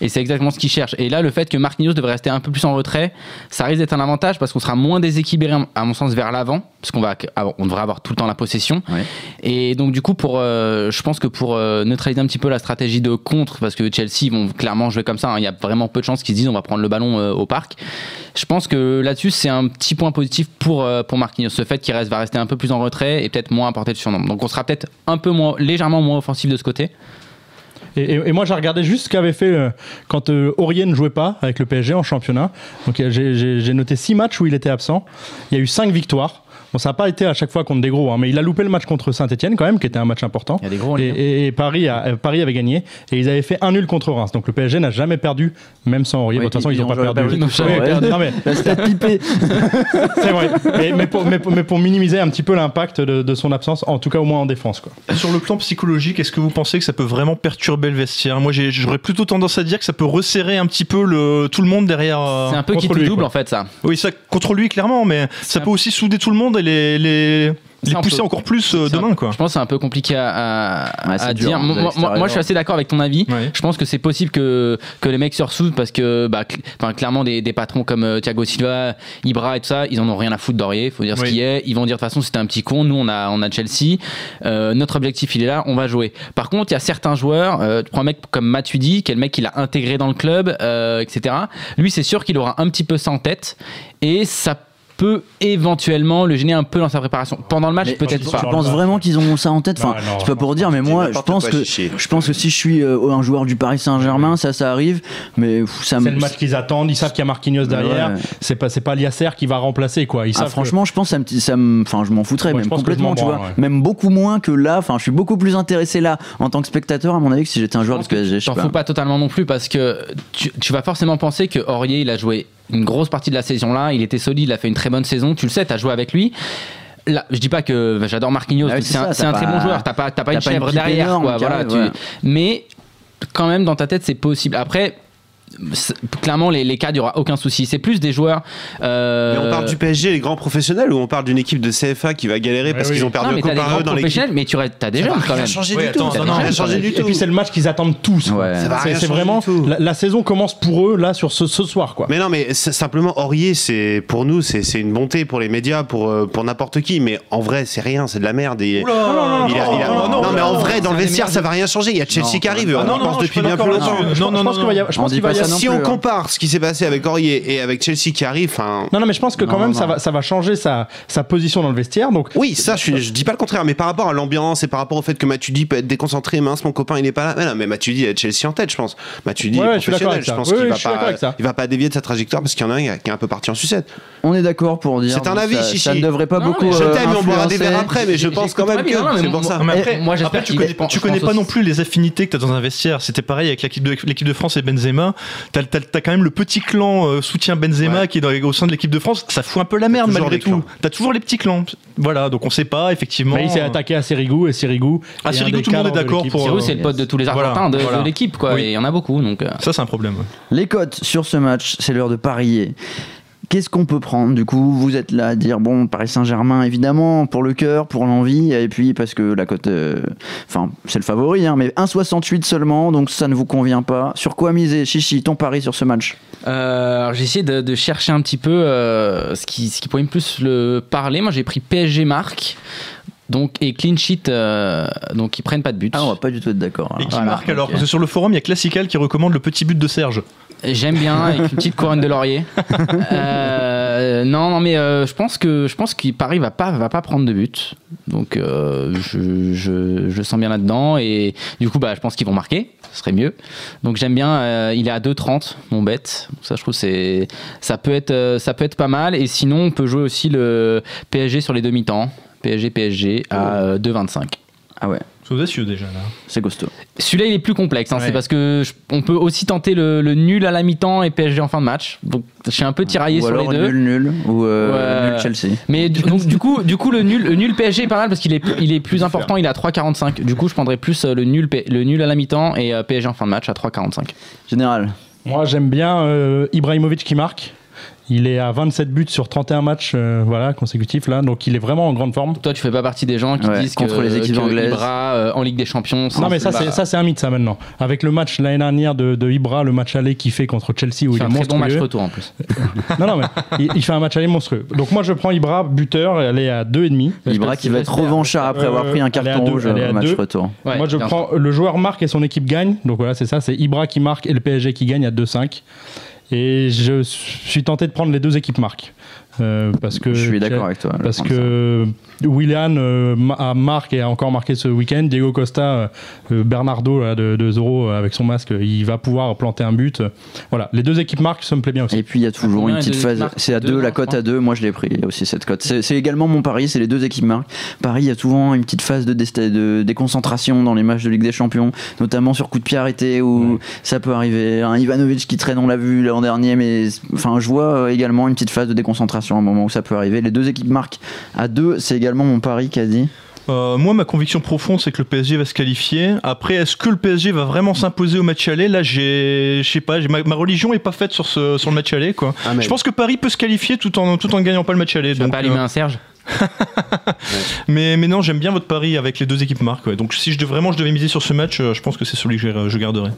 et c'est exactement ce qu'il cherche. Et là, le fait que Marquinhos devrait rester un peu plus en retrait, ça risque d'être un avantage parce qu'on sera moins déséquilibré, à mon sens, vers l'avant, parce qu'on va, on devrait avoir tout le temps la possession. Ouais. Et donc, du coup, pour, euh, je pense que pour euh, neutraliser un petit peu la stratégie de contre, parce que Chelsea vont clairement jouer comme ça, hein, il y a vraiment peu de chances qu'ils se disent on va prendre le ballon euh, au parc. Je pense que là-dessus, c'est un petit point positif pour, pour Marquinhos. Ce fait qu'il reste, va rester un peu plus en retrait et peut-être moins apporter de surnombre. Donc, on sera peut-être un peu moins, légèrement moins offensif de ce côté. Et, moi, j'ai regardé juste ce qu'avait fait euh, quand euh, Aurier ne jouait pas avec le PSG en championnat. Donc, j'ai- noté six matchs où il était absent. Il y a eu cinq victoires. Bon, ça n'a pas été à chaque fois contre des gros, hein, mais il a loupé le match contre Saint-Etienne quand même, qui était un match important. Il y a des gros en Et, et- et Paris, a- euh, Paris avait gagné. Et ils avaient fait un nul contre Reims. Donc le PSG n'a jamais perdu, même sans Aurier. Oui, Bon, de toute façon, ils n'ont pas perdu. Ouais, Ouais. non, mais [LAUGHS] c'est vrai. Mais, mais pour, mais pour- mais pour minimiser un petit peu l'impact de, de son absence, en tout cas au moins en défense. Quoi. Sur le plan psychologique, est-ce que vous pensez que ça peut vraiment perturber le vestiaire? Moi, j'aurais plutôt tendance à dire que ça peut resserrer un petit peu le, tout le monde derrière. euh, C'est un peu qui double quoi. en fait, ça. Oui, ça contre lui clairement, mais ça un peut aussi souder tout le monde et les, les, les pousser peu- encore plus euh, demain, quoi. Je pense que c'est un peu compliqué à, à- Ouais, c'est à dur, dire. hein, Moi, je suis assez d'accord avec ton avis. Ouais. Je pense que c'est possible que, que les mecs se ressoudent parce que bah, cl- enfin, clairement, des, des patrons comme euh, Thiago Silva, Ibra et tout ça, ils en ont rien à foutre d'Aurier. Il faut dire ce Oui. qui est. Ils vont dire de toute façon, c'était un petit con. Nous, on a, on a Chelsea. Euh, notre objectif, il est là. On va jouer. Par contre, il y a certains joueurs, euh, tu prends un mec comme Matuidi, qui est le mec qui l'a intégré dans le club, euh, etc. Lui, c'est sûr qu'il aura un petit peu ça en tête et ça peut éventuellement le gêner un peu dans sa préparation. Pendant le match, peut-être tu pas. penses vraiment qu'ils ont ça en tête Enfin, Non, non, c'est pas pour dire, mais moi, je pense que je pense que si je suis euh, un joueur du Paris Saint-Germain, ça, ça arrive. Mais ça me. C'est le match qu'ils attendent. Ils savent qu'il y a Marquinhos derrière. Ouais. C'est pas, c'est pas Liasser qui va remplacer quoi. Ils Ah, savent que- franchement, je pense que ça me, ça me- enfin, je m'en foutrais Ouais, même je pense je complètement, m'en tu vois. ouais. Même beaucoup moins que là. Enfin, je suis beaucoup plus intéressé là en tant que spectateur, à mon avis, que si j'étais un joueur du pense que PSG. Je T'en fous pas totalement non plus parce que tu, tu vas forcément penser que Aurier il a joué une grosse partie de la saison là, il était solide, il a fait une très bonne saison, tu le sais, t'as joué avec lui. Là, je dis pas que bah, j'adore Marquinhos, Ah oui, c'est un, très bon joueur, t'as pas, pas une chèvre derrière, énorme quoi, voilà, tu- mais quand même dans ta tête c'est possible. Après, clairement les, les cas, il y aura aucun souci. C'est plus des joueurs. euh, Mais on parle du PSG, les grands professionnels, ou on parle d'une équipe de CFA qui va galérer parce oui. qu'ils ont non, perdu mais un grands dans l'équipe professionnels, mais tu as des jeunes quand rien même. changer Oui, du tout. attends, Ça non, va non, changer du Et tout. puis c'est le match qu'ils attendent tous. Ouais. C'est vraiment du tout. la, la saison commence pour eux là sur ce, ce soir quoi. Mais non, mais simplement Aurier, c'est pour nous, c'est une bonté pour les médias, pour euh, pour n'importe qui. Mais en vrai, c'est rien, c'est de la merde. Et- Oula, non, non, il a- non, il a- non, non, non, mais en vrai, dans le vestiaire, ça va rien changer. Il y a Chelsea qui arrive. On pense depuis bien plus longtemps. Je Non, pense- qu'il va y avoir- je ça non si plus, on hein. compare ce qui s'est passé avec Aurier et avec Chelsea qui arrive, enfin. Non, non, mais je pense que quand Non, même non. ça va, ça va changer sa, sa position dans le vestiaire. Donc, Oui, ça, je, je dis pas le contraire, mais par rapport à l'ambiance et par rapport au fait que Matuidi peut être déconcentré, mince, mon copain, il est pas là. Mais non, mais Matuidi est Chelsea en tête, je pense. Matuidi Ouais, est je professionnel, je ça. pense Oui, qu'il oui, va je pas, il va pas dévier de sa trajectoire parce qu'il y en a un qui est un peu parti en sucette. On est d'accord pour dire. C'est un avis, ça, Chichi. ça ne devrait pas beaucoup. mais Je euh, t'aime, on boira des verres après, mais je pense quand même que c'est pour ça. Non, mais après, moi, j'espère tu connais, je je pas non plus les affinités que tu as dans un vestiaire. C'était pareil avec l'équipe de, l'équipe de France et Benzema. T'as as, quand même le petit clan euh, soutien Benzema Ouais. qui est dans, au sein de l'équipe de France. Ça fout un peu la merde malgré tout. T'as toujours les petits clans. Voilà, donc on sait pas effectivement. bah, il s'est attaqué à Sirigu et Sirigu. Ah, est un Sirigu, des tout le monde est d'accord pour- Giroud, c'est le pote de tous les Argentins de, l'équipe, quoi. Oui. Et il y en a beaucoup, donc. euh, Ça, c'est un problème. Les cotes sur ce match, c'est l'heure de parier. Qu'est-ce qu'on peut prendre du coup? Vous êtes là à dire bon Paris Saint-Germain évidemment pour le cœur, pour l'envie et puis parce que la cote, euh, enfin c'est le favori hein, mais 1,68 seulement donc ça ne vous convient pas. Sur quoi miser? Chichi ton pari sur ce match? Euh, alors, j'ai essayé de, de chercher un petit peu euh, ce, qui, ce qui pourrait me plus le parler. Moi, j'ai pris PSG marque. Donc, et clean sheet, euh, donc ils prennent pas de but. Ah on va pas du tout être d'accord. Et alors. qui Voilà, marque alors? Ok. Parce que sur le forum, il y a Classical qui recommande le petit but de Serge. J'aime bien avec une petite couronne de laurier. [LAUGHS] Euh, non, non, mais euh, je pense que je pense qu'il Paris va pas va pas prendre de but. Donc euh, je, je, je sens bien là-dedans et du coup bah je pense qu'ils vont marquer. Ce serait mieux. Donc j'aime bien. euh, il est à 2,30 mon bet. Ça je trouve c'est ça peut être euh, ça peut être pas mal. Et sinon on peut jouer aussi le PSG sur les demi-temps. PSG PSG à euh, 2,25. Ah ouais, C'est audacieux déjà là. c'est costaud. Celui-là, il est plus complexe. hein. Ouais. C'est parce que je- on peut aussi tenter le, le nul à la mi-temps et PSG en fin de match. Donc, je suis un peu tiraillé ou sur alors les deux. nul nul ou euh, Ouais. nul Chelsea. Mais du, donc, du coup, du coup, le nul, le nul PSG est pas mal parce qu'il est, il est plus important. Il est à 3,45. Du coup, je prendrais plus euh, le nul, le nul à la mi-temps et euh, PSG en fin de match à 3,45. Général. Moi, j'aime bien euh, Ibrahimovic qui marque. Il est à 27 buts sur 31 matchs euh, voilà, consécutifs là, donc il est vraiment en grande forme. Toi, tu fais pas partie des gens qui Ouais, disent contre que, les équipes que anglaises. Ibra, euh, en Ligue des Champions. Non mais ça c'est ça c'est un mythe ça maintenant. Avec le match l'année dernière de, de Ibra, le match aller qu'il fait contre Chelsea où il il fait est un très bon match retour en plus. [LAUGHS] non non mais il, il fait un match aller monstrueux. Donc moi je prends Ibra buteur, elle est à 2,5. Ibra qui va être j'espère. revanchard après avoir Euh, pris un elle est à carton deux, rouge au match deux. retour. Ouais, Moi je prends le joueur marque et son équipe gagne. Donc voilà c'est ça, c'est Ibra qui marque et le PSG qui gagne à 2,5. Et je suis tenté de prendre les deux équipes marques. Euh, parce que Je suis d'accord avec toi. Parce Willian euh, a marqué et a encore marqué ce week-end. Diego Costa, euh, euh, Bernardo là, de, de Zorro euh, avec son masque, il va pouvoir planter un but. Voilà, les deux équipes marquent, ça me plaît bien aussi. Et puis il y a toujours une petite phase. C'est à Deux, 2, la cote à 2. Moi je l'ai pris aussi cette cote. C'est également mon pari, c'est les deux équipes marques. Paris, il y a souvent une petite phase de, déconcentration dans les matchs de Ligue des Champions, notamment sur coup de pied arrêté où ça peut arriver. Un Ivanovic qui traîne, on l'a vu l'an dernier, mais enfin je vois également une petite phase de déconcentration à un moment où ça peut arriver. Les deux équipes marquent à 2, c'est également mon pari quasi. Euh, moi, ma conviction profonde, c'est que le PSG va se qualifier. Après, est-ce que le PSG va vraiment s'imposer au match aller? Là, j'ai, je sais pas, j'ai- ma, ma religion est pas faite sur, ce, sur le match aller, quoi. Amen. Je pense que Paris peut se qualifier tout en tout en gagnant pas le match aller. Tu vas donc, pas allumer euh, un Serge? [LAUGHS] Mais mais non, j'aime bien votre pari avec les deux équipes marques. ouais. Donc, si je devais, vraiment je devais miser sur ce match, euh, je pense que c'est celui que je, je garderai.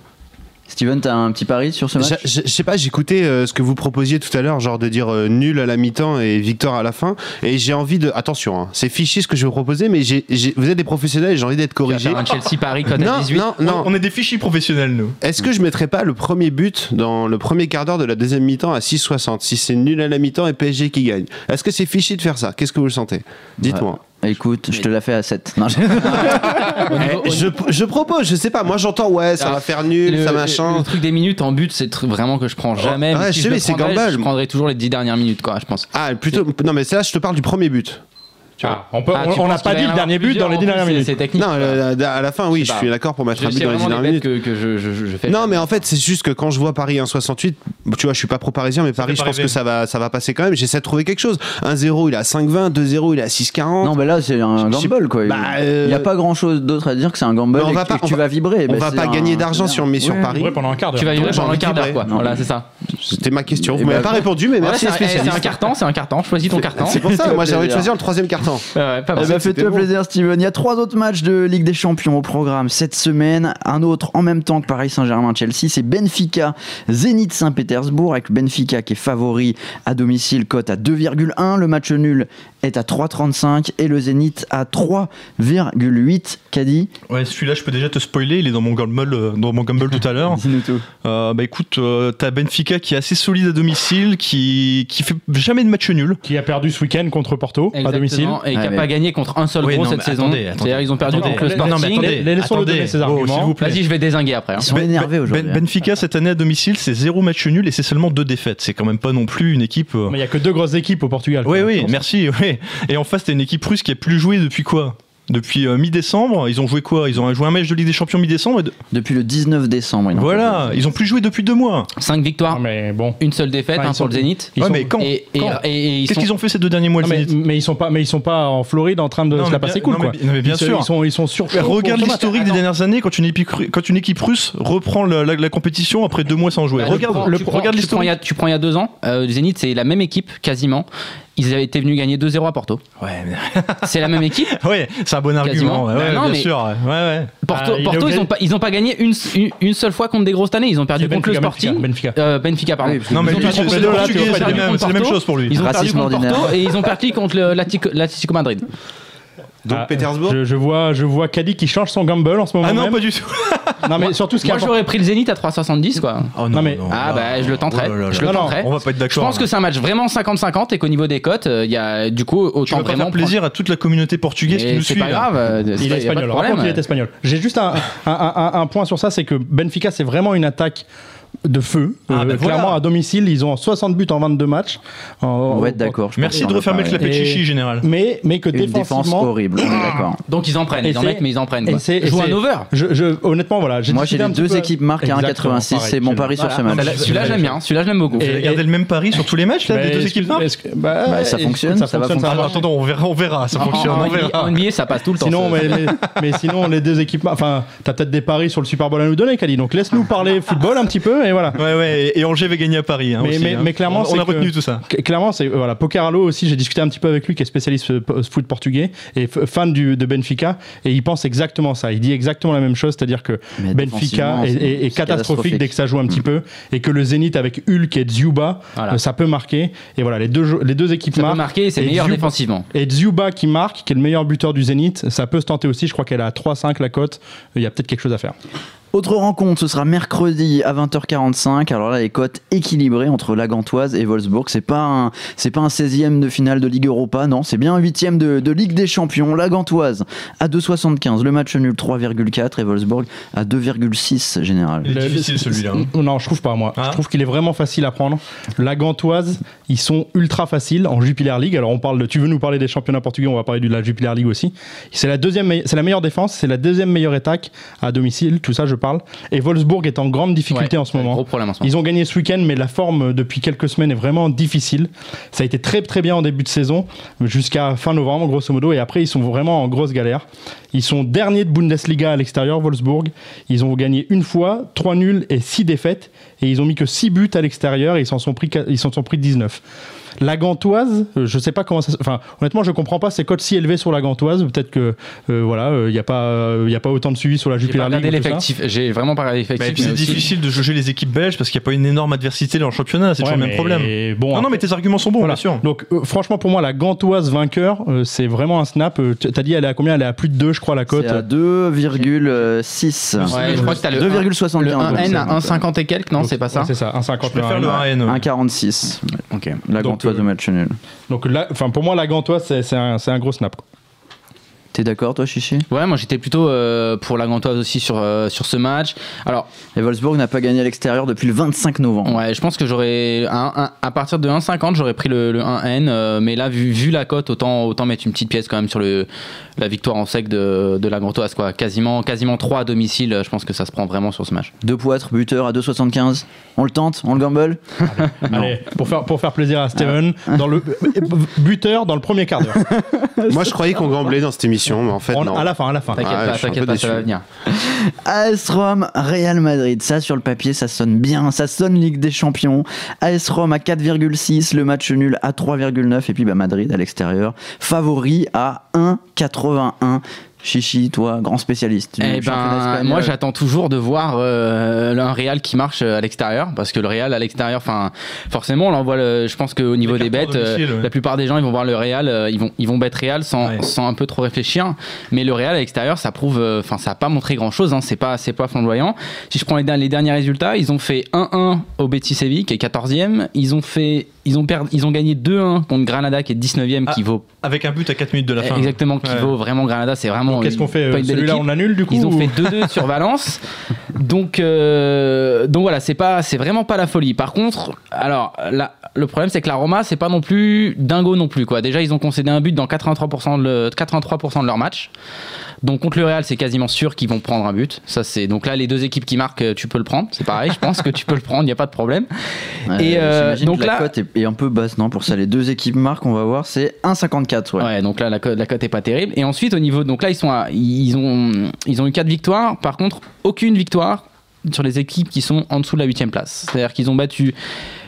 Steven, t'as un petit pari sur ce match Je sais pas, j'écoutais euh, ce que vous proposiez tout à l'heure, genre de dire euh, nul à la mi-temps et victoire à la fin. Et j'ai envie de. Attention, hein, c'est fichi ce que je vais vous proposer, mais j'ai- j'ai- vous êtes des professionnels et j'ai envie d'être corrigé. un Chelsea Paris cote à Non, 18. non, non. On, on est des fichis professionnels, nous. Est-ce que je mettrais pas le premier but dans le premier quart d'heure de la deuxième mi-temps à 6,60 si c'est nul à la mi-temps et PSG qui gagne? Est-ce que c'est fichi de faire ça? Qu'est-ce que vous le sentez? Dites-moi. Écoute, je te la fais à 7. Non, je- [LAUGHS] Au niveau- Eh, je, je propose, je sais pas, moi j'entends ouais, ça Alors, va faire nul, le, ça machin. le truc des minutes en but, c'est tr- vraiment que je prends jamais. Ouais, Mais je si sais, le mais c'est prendrais. Je prendrais toujours les 10 dernières minutes, quoi, je pense. Ah, plutôt. Non, mais là, je te parle du premier but. Tu vois. Ah, on Ah, on- tu on n'a pas dit le dernier but dans les en 10 plus, dernières minutes. C'est technique. Non, à la fin, oui, Je suis d'accord pour mettre un but dans les 10 vraiment dernières minutes. que, que je, je, je fais. Non, mais en fait, c'est juste que quand je vois Paris 1,68, tu vois, je suis pas pro-parisien, mais Paris, je pense que ça va, ça va passer quand même. J'essaie de trouver quelque chose. 1-0, il est à 5,20, 2-0, il est à 6,40. non, mais là, c'est un gamble, quoi. Bah, Il euh, n'y a pas grand chose d'autre à dire que c'est un gamble Mais on va pas- tu va- vas vibrer. on Bah, va pas gagner d'argent c'est si on bien. met sur. Paris. Pendant un quart d'heure. Tu vas vivre j'ai pendant un quart d'heure, vibrer. quoi. Voilà, c'est ça. C'était ma question. Vous Eh m'avez ben, pas répondu, mais merci c'est un- eh, carton, c'est un carton. Choisis ton carton. C'est pour ça, moi j'ai envie de plaisir. choisir le troisième carton. Ouais, ouais, pas Eh ben, bon. plaisir, Steven. Il y a trois autres matchs de Ligue des Champions au programme cette semaine. Un autre en même temps que Paris Saint-Germain-Chelsea, c'est Benfica, Zénith Saint-Pétersbourg, avec Benfica qui est favori à domicile, cote à 2,1. Le match nul est à 3,35 et le Zénith à 3,8. Caddy, Ouais, celui-là, je peux déjà te spoiler. Il est dans mon Gamble, euh, dans mon Gamble tout à l'heure. [LAUGHS] dis-nous tout. Euh, bah écoute, euh, t'as Benfica qui est assez solide à domicile, qui, qui fait jamais de match nul. Qui a perdu ce week-end contre Porto à domicile. Exactement, et qui Ah, n'a mais- pas gagné contre un seul Oui, gros non, cette saison. C'est-à-dire ils ont perdu Attendez. contre le Non, mais Sporting. attendez. Les- Laissons-le Attendez. donner ses Oh, arguments. s'il vous plaît. Vas-y, je vais désinguer après. hein. Ils sont Ben- énervés Ben- aujourd'hui. hein. Benfica cette année à domicile, c'est zéro match nul et c'est seulement deux défaites. C'est quand même pas non plus une équipe. euh, Mais il y a que deux grosses équipes au Portugal. Oui, oui, merci. Oui. Et en face, t'as une équipe russe qui a plus joué depuis quoi? Depuis euh, mi-décembre. Ils ont joué quoi? Ils ont joué un match de Ligue des Champions mi-décembre. de- Depuis le 19 décembre. ils Voilà, ils ont plus joué depuis deux mois. 5 victoires, Non, mais bon. une seule défaite Enfin, hein, pour le Zénith. Ils Ouais, sont- mais quand, Et, et- quand? et- et ils Qu'est-ce sont- qu'ils ont fait ces deux derniers mois, Non, le mais, Zénith? mais ils sont pas, mais ils sont pas en Floride en train de Non, se la bien- passer cool non, quoi. mais- non, mais bien ils, sûr. ils sont, ils sont sur. Regarde l'historique des dernières années quand une équipe, ru- quand une équipe russe reprend la, la- la compétition après deux mois sans jouer. Bah, regarde, tu le, regarde l'historique. a- Tu prends il y a deux ans, euh, le Zénith, c'est la même équipe quasiment. Ils avaient été venus gagner 2-0 à Porto. Ouais, [LAUGHS] C'est la même équipe. [LAUGHS] ouais, c'est un bon argument. Ouais, Bah ouais, non, bien mais- sûr. Ouais, ouais. Porto, Ah, il Porto ils n'ont pas, ils ont pas gagné une, une, une seule fois contre des grosses années. Ils ont perdu contre le Benfica, Sporting. Benfica. Euh, Benfica, pardon. Oui, Non, mais Ils ont lui, perdu c'est la même, chose pour lui. Ils ont perdu contre. Porto et ils ont perdu contre l'Atlético Madrid. Donc Ah, Pétersbourg Je, je vois, je vois Caddy qui change son gamble en ce moment Ah non, même. pas du tout. [LAUGHS] Non mais surtout ce est Moi, important- j'aurais pris le Zénith à 3,70 quoi. Oh Non, mais- Ah bah je le tenterai. Oh là là Je là. le Non, non, tenterai. On va pas être Je d'accord. pense que c'est un match vraiment 50-50 et qu'au niveau des cotes, euh, il y a du coup tu autant pas vraiment faire plaisir à toute la communauté portugaise qui nous C'est suit. pas là. grave. euh, c'est Il pas- est a pas de espagnol. Raconte qu'il est espagnol. J'ai juste un, un, un- un point sur ça, c'est que Benfica, c'est vraiment une attaque de feu. Ah, Euh, bah voilà. Clairement, à domicile, ils ont 60 buts en 22 matchs. En- On va être d'accord. je Merci de dans refermer le clapet chichi, général. Mais, mais que Une défense défensivement. horrible, d'accord. Donc ils en prennent, Et ils en mettent, mais ils en prennent. Quoi. c'est- et Joue un over. Je, je- honnêtement, voilà. Moi, j'ai les deux peu- équipes marquent à Exactement, 1,86. pareil. C'est mon Je- pari sur ce match. Celui-là- j'aime bien. Celui-là j'aime beaucoup. Et- gardé le même pari sur tous les matchs là, Bah, des deux excuse- équipes marques bah, Bah, ça fonctionne, ça va fonctionner. Ah, Attends, on verra, on verra, ça fonctionne, en, on verra. en NBA, ça passe tout le temps. Mais, sinon, les deux équipes, enfin, t'as peut-être des paris sur le Super Bowl à nous donner, Kali. Donc laisse-nous parler football un petit peu et voilà. Ouais, ouais, et Angers va gagner à Paris. hein, Mais- aussi, mais- hein. mais clairement, on, a que- retenu tout ça. Clairement, c'est euh, voilà, Pokeralo aussi. J'ai discuté un petit peu avec lui, qui est spécialiste euh, foot portugais et fan du, de Benfica, et il pense exactement ça. Il dit exactement la même chose, c'est-à-dire que Mais Benfica est, catastrophique dès que ça joue un petit Mm. peu, et que le Zénith avec Hulk et Dzuba, Voilà. euh, ça peut marquer. Et voilà, les deux, les deux équipes Ça peut marquent. marquer, c'est Et meilleur défensivement. Et Dzuba qui marque, qui est le meilleur buteur du Zénith, ça peut se tenter aussi. Je crois qu'elle a 3-5 la cote. Il y a peut-être quelque chose à faire. Autre rencontre, ce sera mercredi à 20h45. Alors là, les cotes équilibrées entre la Gantoise et Wolfsburg. C'est pas un, c'est pas un 16e de finale de Ligue Europa, non. C'est bien un 8e de, de Ligue des Champions. La Gantoise à 2,75. Le match nul 3,4 et Wolfsburg à 2,6 général. Il est Le- difficile, le- celui-là. Non, je trouve pas moi. Ah. Je trouve qu'il est vraiment facile à prendre. La Gantoise, ils sont ultra faciles en Jupiler League. Alors on parle de, tu veux nous parler des championnats portugais, on va parler de la Jupiler League aussi. C'est la deuxième, me- c'est la meilleure défense, c'est la deuxième meilleure attaque à domicile. Tout ça, je parle. Et Wolfsburg est en grande difficulté Ouais, en ce moment. Gros problème en ce moment. Ils ont gagné ce week-end, mais la forme euh, depuis quelques semaines est vraiment difficile. Ça a été très très bien en début de saison, jusqu'à fin novembre, grosso modo, et après ils sont vraiment en grosse galère. Ils sont derniers de Bundesliga à l'extérieur, Wolfsburg. Ils ont gagné une fois, trois nuls et six défaites, et ils ont mis que six buts à l'extérieur, et ils s'en sont pris, ils s'en sont pris 19. La Gantoise, euh, je sais pas comment ça. se- Enfin, honnêtement, je comprends pas ces cotes si élevées sur la Gantoise. Peut-être que euh, voilà, il n'y a pas, il y a pas autant de suivi sur la Jupiler League. l'effectif. J'ai vraiment pas l'effectif. c'est aussi- difficile de juger les équipes belges parce qu'il n'y a pas une énorme adversité dans le championnat, c'est Ouais, toujours le même problème. Bon, non, mais tes arguments sont bons, Voilà. bien sûr. Donc euh, franchement pour moi la Gantoise vainqueur euh, c'est vraiment un snap. Euh, T'as dit elle est à combien? Elle est à plus de 2 je crois la cote. À 2,6. Ouais, je crois que t'as le 2,75. Le 1N donc, à 1,50 et quelques, non, c'est pas ça C'est ça, 1,50. Je préfère le 1N. ouais. 1,46. Ok. La Gantoise Donc là, pour moi la un, c'est un gros snap. T'es d'accord, toi, Chichi? Ouais, moi j'étais plutôt euh, pour la Gantoise aussi sur, euh, sur ce match. Alors, Et Wolfsburg n'a pas gagné à l'extérieur depuis le 25 novembre. ouais, je pense que j'aurais. À partir de 1,50, j'aurais pris le, le 1N. euh, mais là, vu, vu la cote, autant, autant mettre une petite pièce quand même sur le, la victoire en sec de, de la Gantoise. Quoi. Quasiment, quasiment 3 à domicile, je pense que ça se prend vraiment sur ce match. Deux poitres, buteur à 2,75. On le tente On le gamble? Allez, pour faire, pour faire plaisir à Steven, dans le buteur dans le premier quart d'heure. [LAUGHS] Moi, je croyais qu'on gamblait dans cette émission, mais en fait, On- non. À la fin, à la fin. T'inquiète Ah, pas, t'inquiète pas, ça va venir. AS Rome, Real Madrid. Ça, sur le papier, ça sonne bien. Ça sonne Ligue des Champions. AS Rome à 4,6. Le match nul à 3,9. Et puis bah, Madrid à l'extérieur. Favori à 1,81. Chichi, toi, grand spécialiste. Eh ben, moi j'attends toujours de voir euh, un Real qui marche à l'extérieur parce que le Real à l'extérieur, enfin forcément on le, je pense qu'au niveau des bêtes, euh, ouais. la plupart des gens ils vont voir le Real, euh, ils vont ils vont bête Real sans, Ouais. sans un peu trop réfléchir. Mais le Real à l'extérieur, ça prouve, euh, enfin ça a pas montré grand chose, hein, c'est pas c'est pas flamboyant. Si je prends les derniers résultats, ils ont fait 1-1 au Betis Séville qui est 14e, ils ont fait ils ont perdu, ils ont gagné 2-1 contre Granada qui est 19e qui Ah, vaut Avec un but à 4 minutes de la fin. exactement qui Ouais. vaut vraiment Granada, c'est vraiment Qu'est-ce qu'on fait Celui-là, on annule du coup Ils ont ou- fait [LAUGHS] 2-2 sur Valence. Donc, euh, donc voilà, c'est pas, c'est vraiment pas la folie. Par contre, alors là, le problème c'est que la Roma, c'est pas non plus dingo non plus quoi. Déjà, ils ont concédé un but dans 83% de, le- 83% de leur match. Donc contre le Real, c'est quasiment sûr qu'ils vont prendre un but. Ça c'est donc là les deux équipes qui marquent, euh, tu peux le prendre. C'est pareil, je pense que tu peux le prendre, il y a pas de problème. Ouais, Et, euh, donc que la là- cote est, est un peu basse, non Pour ça, les deux équipes marquent, on va voir, c'est 1,54. Ouais. Donc là la cote, la cote est pas terrible. Et ensuite au niveau donc là ils sont à- ils ont ils ont eu quatre victoires. Par contre aucune victoire sur les équipes qui sont en dessous de la 8 place. C'est-à-dire qu'ils ont battu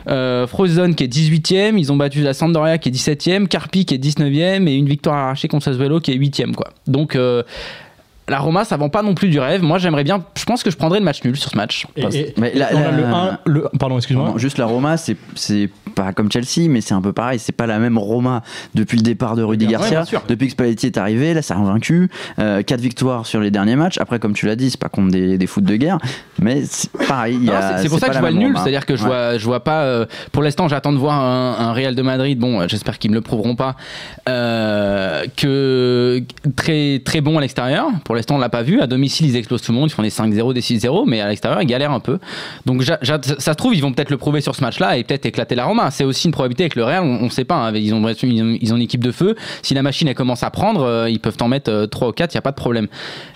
euh, Frozen qui est 18e, ils ont battu la Sampdoria qui est 17e, Carpi qui est 19e et une victoire arrachée contre Sassuolo qui est 8e quoi. Donc euh, la Roma ça vend pas non plus du rêve. Moi j'aimerais bien je pense que je prendrais le match nul sur ce match. Et- et- Mais le 1, le, pardon, excuse-moi. Juste la Roma, c'est c'est pas comme Chelsea, mais c'est un peu pareil. C'est pas la même Roma depuis le départ de Rudy Ouais, Garcia. bien sûr. depuis que Spalletti est arrivé, là, ça a vaincu. Euh, quatre victoires sur les derniers matchs. Après, comme tu l'as dit, c'est pas contre des, des foot de guerre, mais c'est pareil. c'est- pour ça que je vois le nul, c'est-à-dire que je Ouais. vois, je vois pas. euh, pour l'instant, j'attends de voir un, un Real de Madrid. Bon, j'espère qu'ils me le prouveront pas. euh, que très très bon à l'extérieur. Pour l'instant, on l'a pas vu. À domicile, ils explosent tout le monde. Ils font des 5-0, des 6-0, mais à l'extérieur, ils galèrent un peu. Donc, ça se trouve, ils vont peut-être le prouver sur ce match-là et peut-être éclater la Roma. C'est aussi une probabilité avec le Real. On, on sait pas. hein. Ils ont, ils ont ils ont une équipe de feu. Si la machine elle commence à prendre, euh, ils peuvent en mettre 3 ou 4 Il y a pas de problème.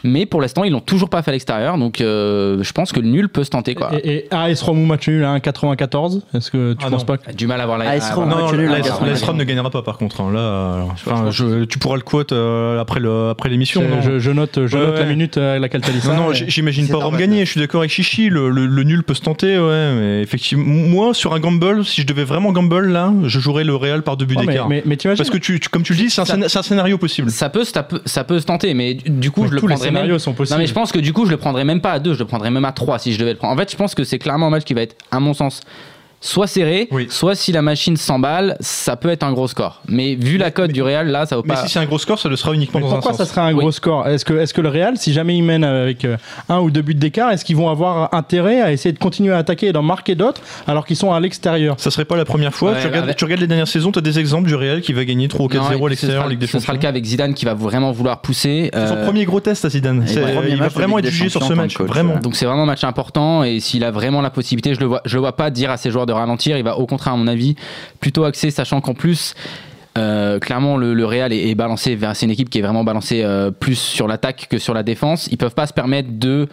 Mais pour l'instant, ils l'ont toujours pas fait à l'extérieur. Donc, euh, je pense que le nul peut se tenter quoi. Et, et AS Rome ou match nul à 1,94 Est-ce que tu Ah penses non. pas que- Du mal à voir la. AS Rome, Non, l'AS Rome ne gagnera pas par contre. hein. Là, euh, tu pourras le quote euh, après le- après l'émission. je note, je Ouais, note la ouais. minute à laquelle t'as dit ça. Non, non, j'imagine pas 17h29. Rome gagner. Je suis d'accord avec Chichi. Le, le- le nul peut se tenter, ouais. Mais effectivement, moi, sur un gamble, si je devais vraiment gamble là, je jouerais le Real par deux buts Oh, mais, d'écart. mais, mais t'imagines Parce que tu, tu- comme tu le dis, c'est un, un scénario possible. Ça peut, ça peut, ça peut se tenter, mais du- coup, mais je le tous les prendrais scénarios même. sont possibles. Non, mais je pense que du coup, je le prendrais même pas à 2, je le prendrais même à 3 si je devais le prendre. En fait, je pense que c'est clairement un match qui va être, à mon sens, soit serré, Oui. soit si la machine s'emballe, ça peut être un gros score. Mais vu la cote du Real, là, ça vaut Mais pas. si c'est un gros score, ça le sera uniquement Mais dans pourquoi un ça sens. serait un Oui. gros score? Est-ce que, est que le Real, si jamais ils mènent avec euh, un ou deux buts d'écart, est-ce qu'ils vont avoir intérêt à essayer de continuer à attaquer et d'en marquer d'autres alors qu'ils sont à l'extérieur? Ça serait pas la première fois. Ouais, tu, regardes, avec- tu regardes les dernières saisons, tu as des exemples du Real qui va gagner 3 ou 4-0 Non, à l'extérieur sera- en Ligue des Ce sera Champions. le cas avec Zidane qui va vraiment vouloir pousser. C'est son euh, premier gros test à Zidane. Il va vraiment être jugé sur ce Champions match. Vraiment. Donc c'est vraiment un match important et s'il a vraiment la possibilité, je le vois, je le vois pas dire à ses joueurs ralentir. Il va au contraire, à mon avis, plutôt axer, sachant qu'en plus, euh, clairement, le, Real est, balancé vers. C'est une équipe qui est vraiment balancée euh, plus sur l'attaque que sur la défense. Ils peuvent pas se permettre de.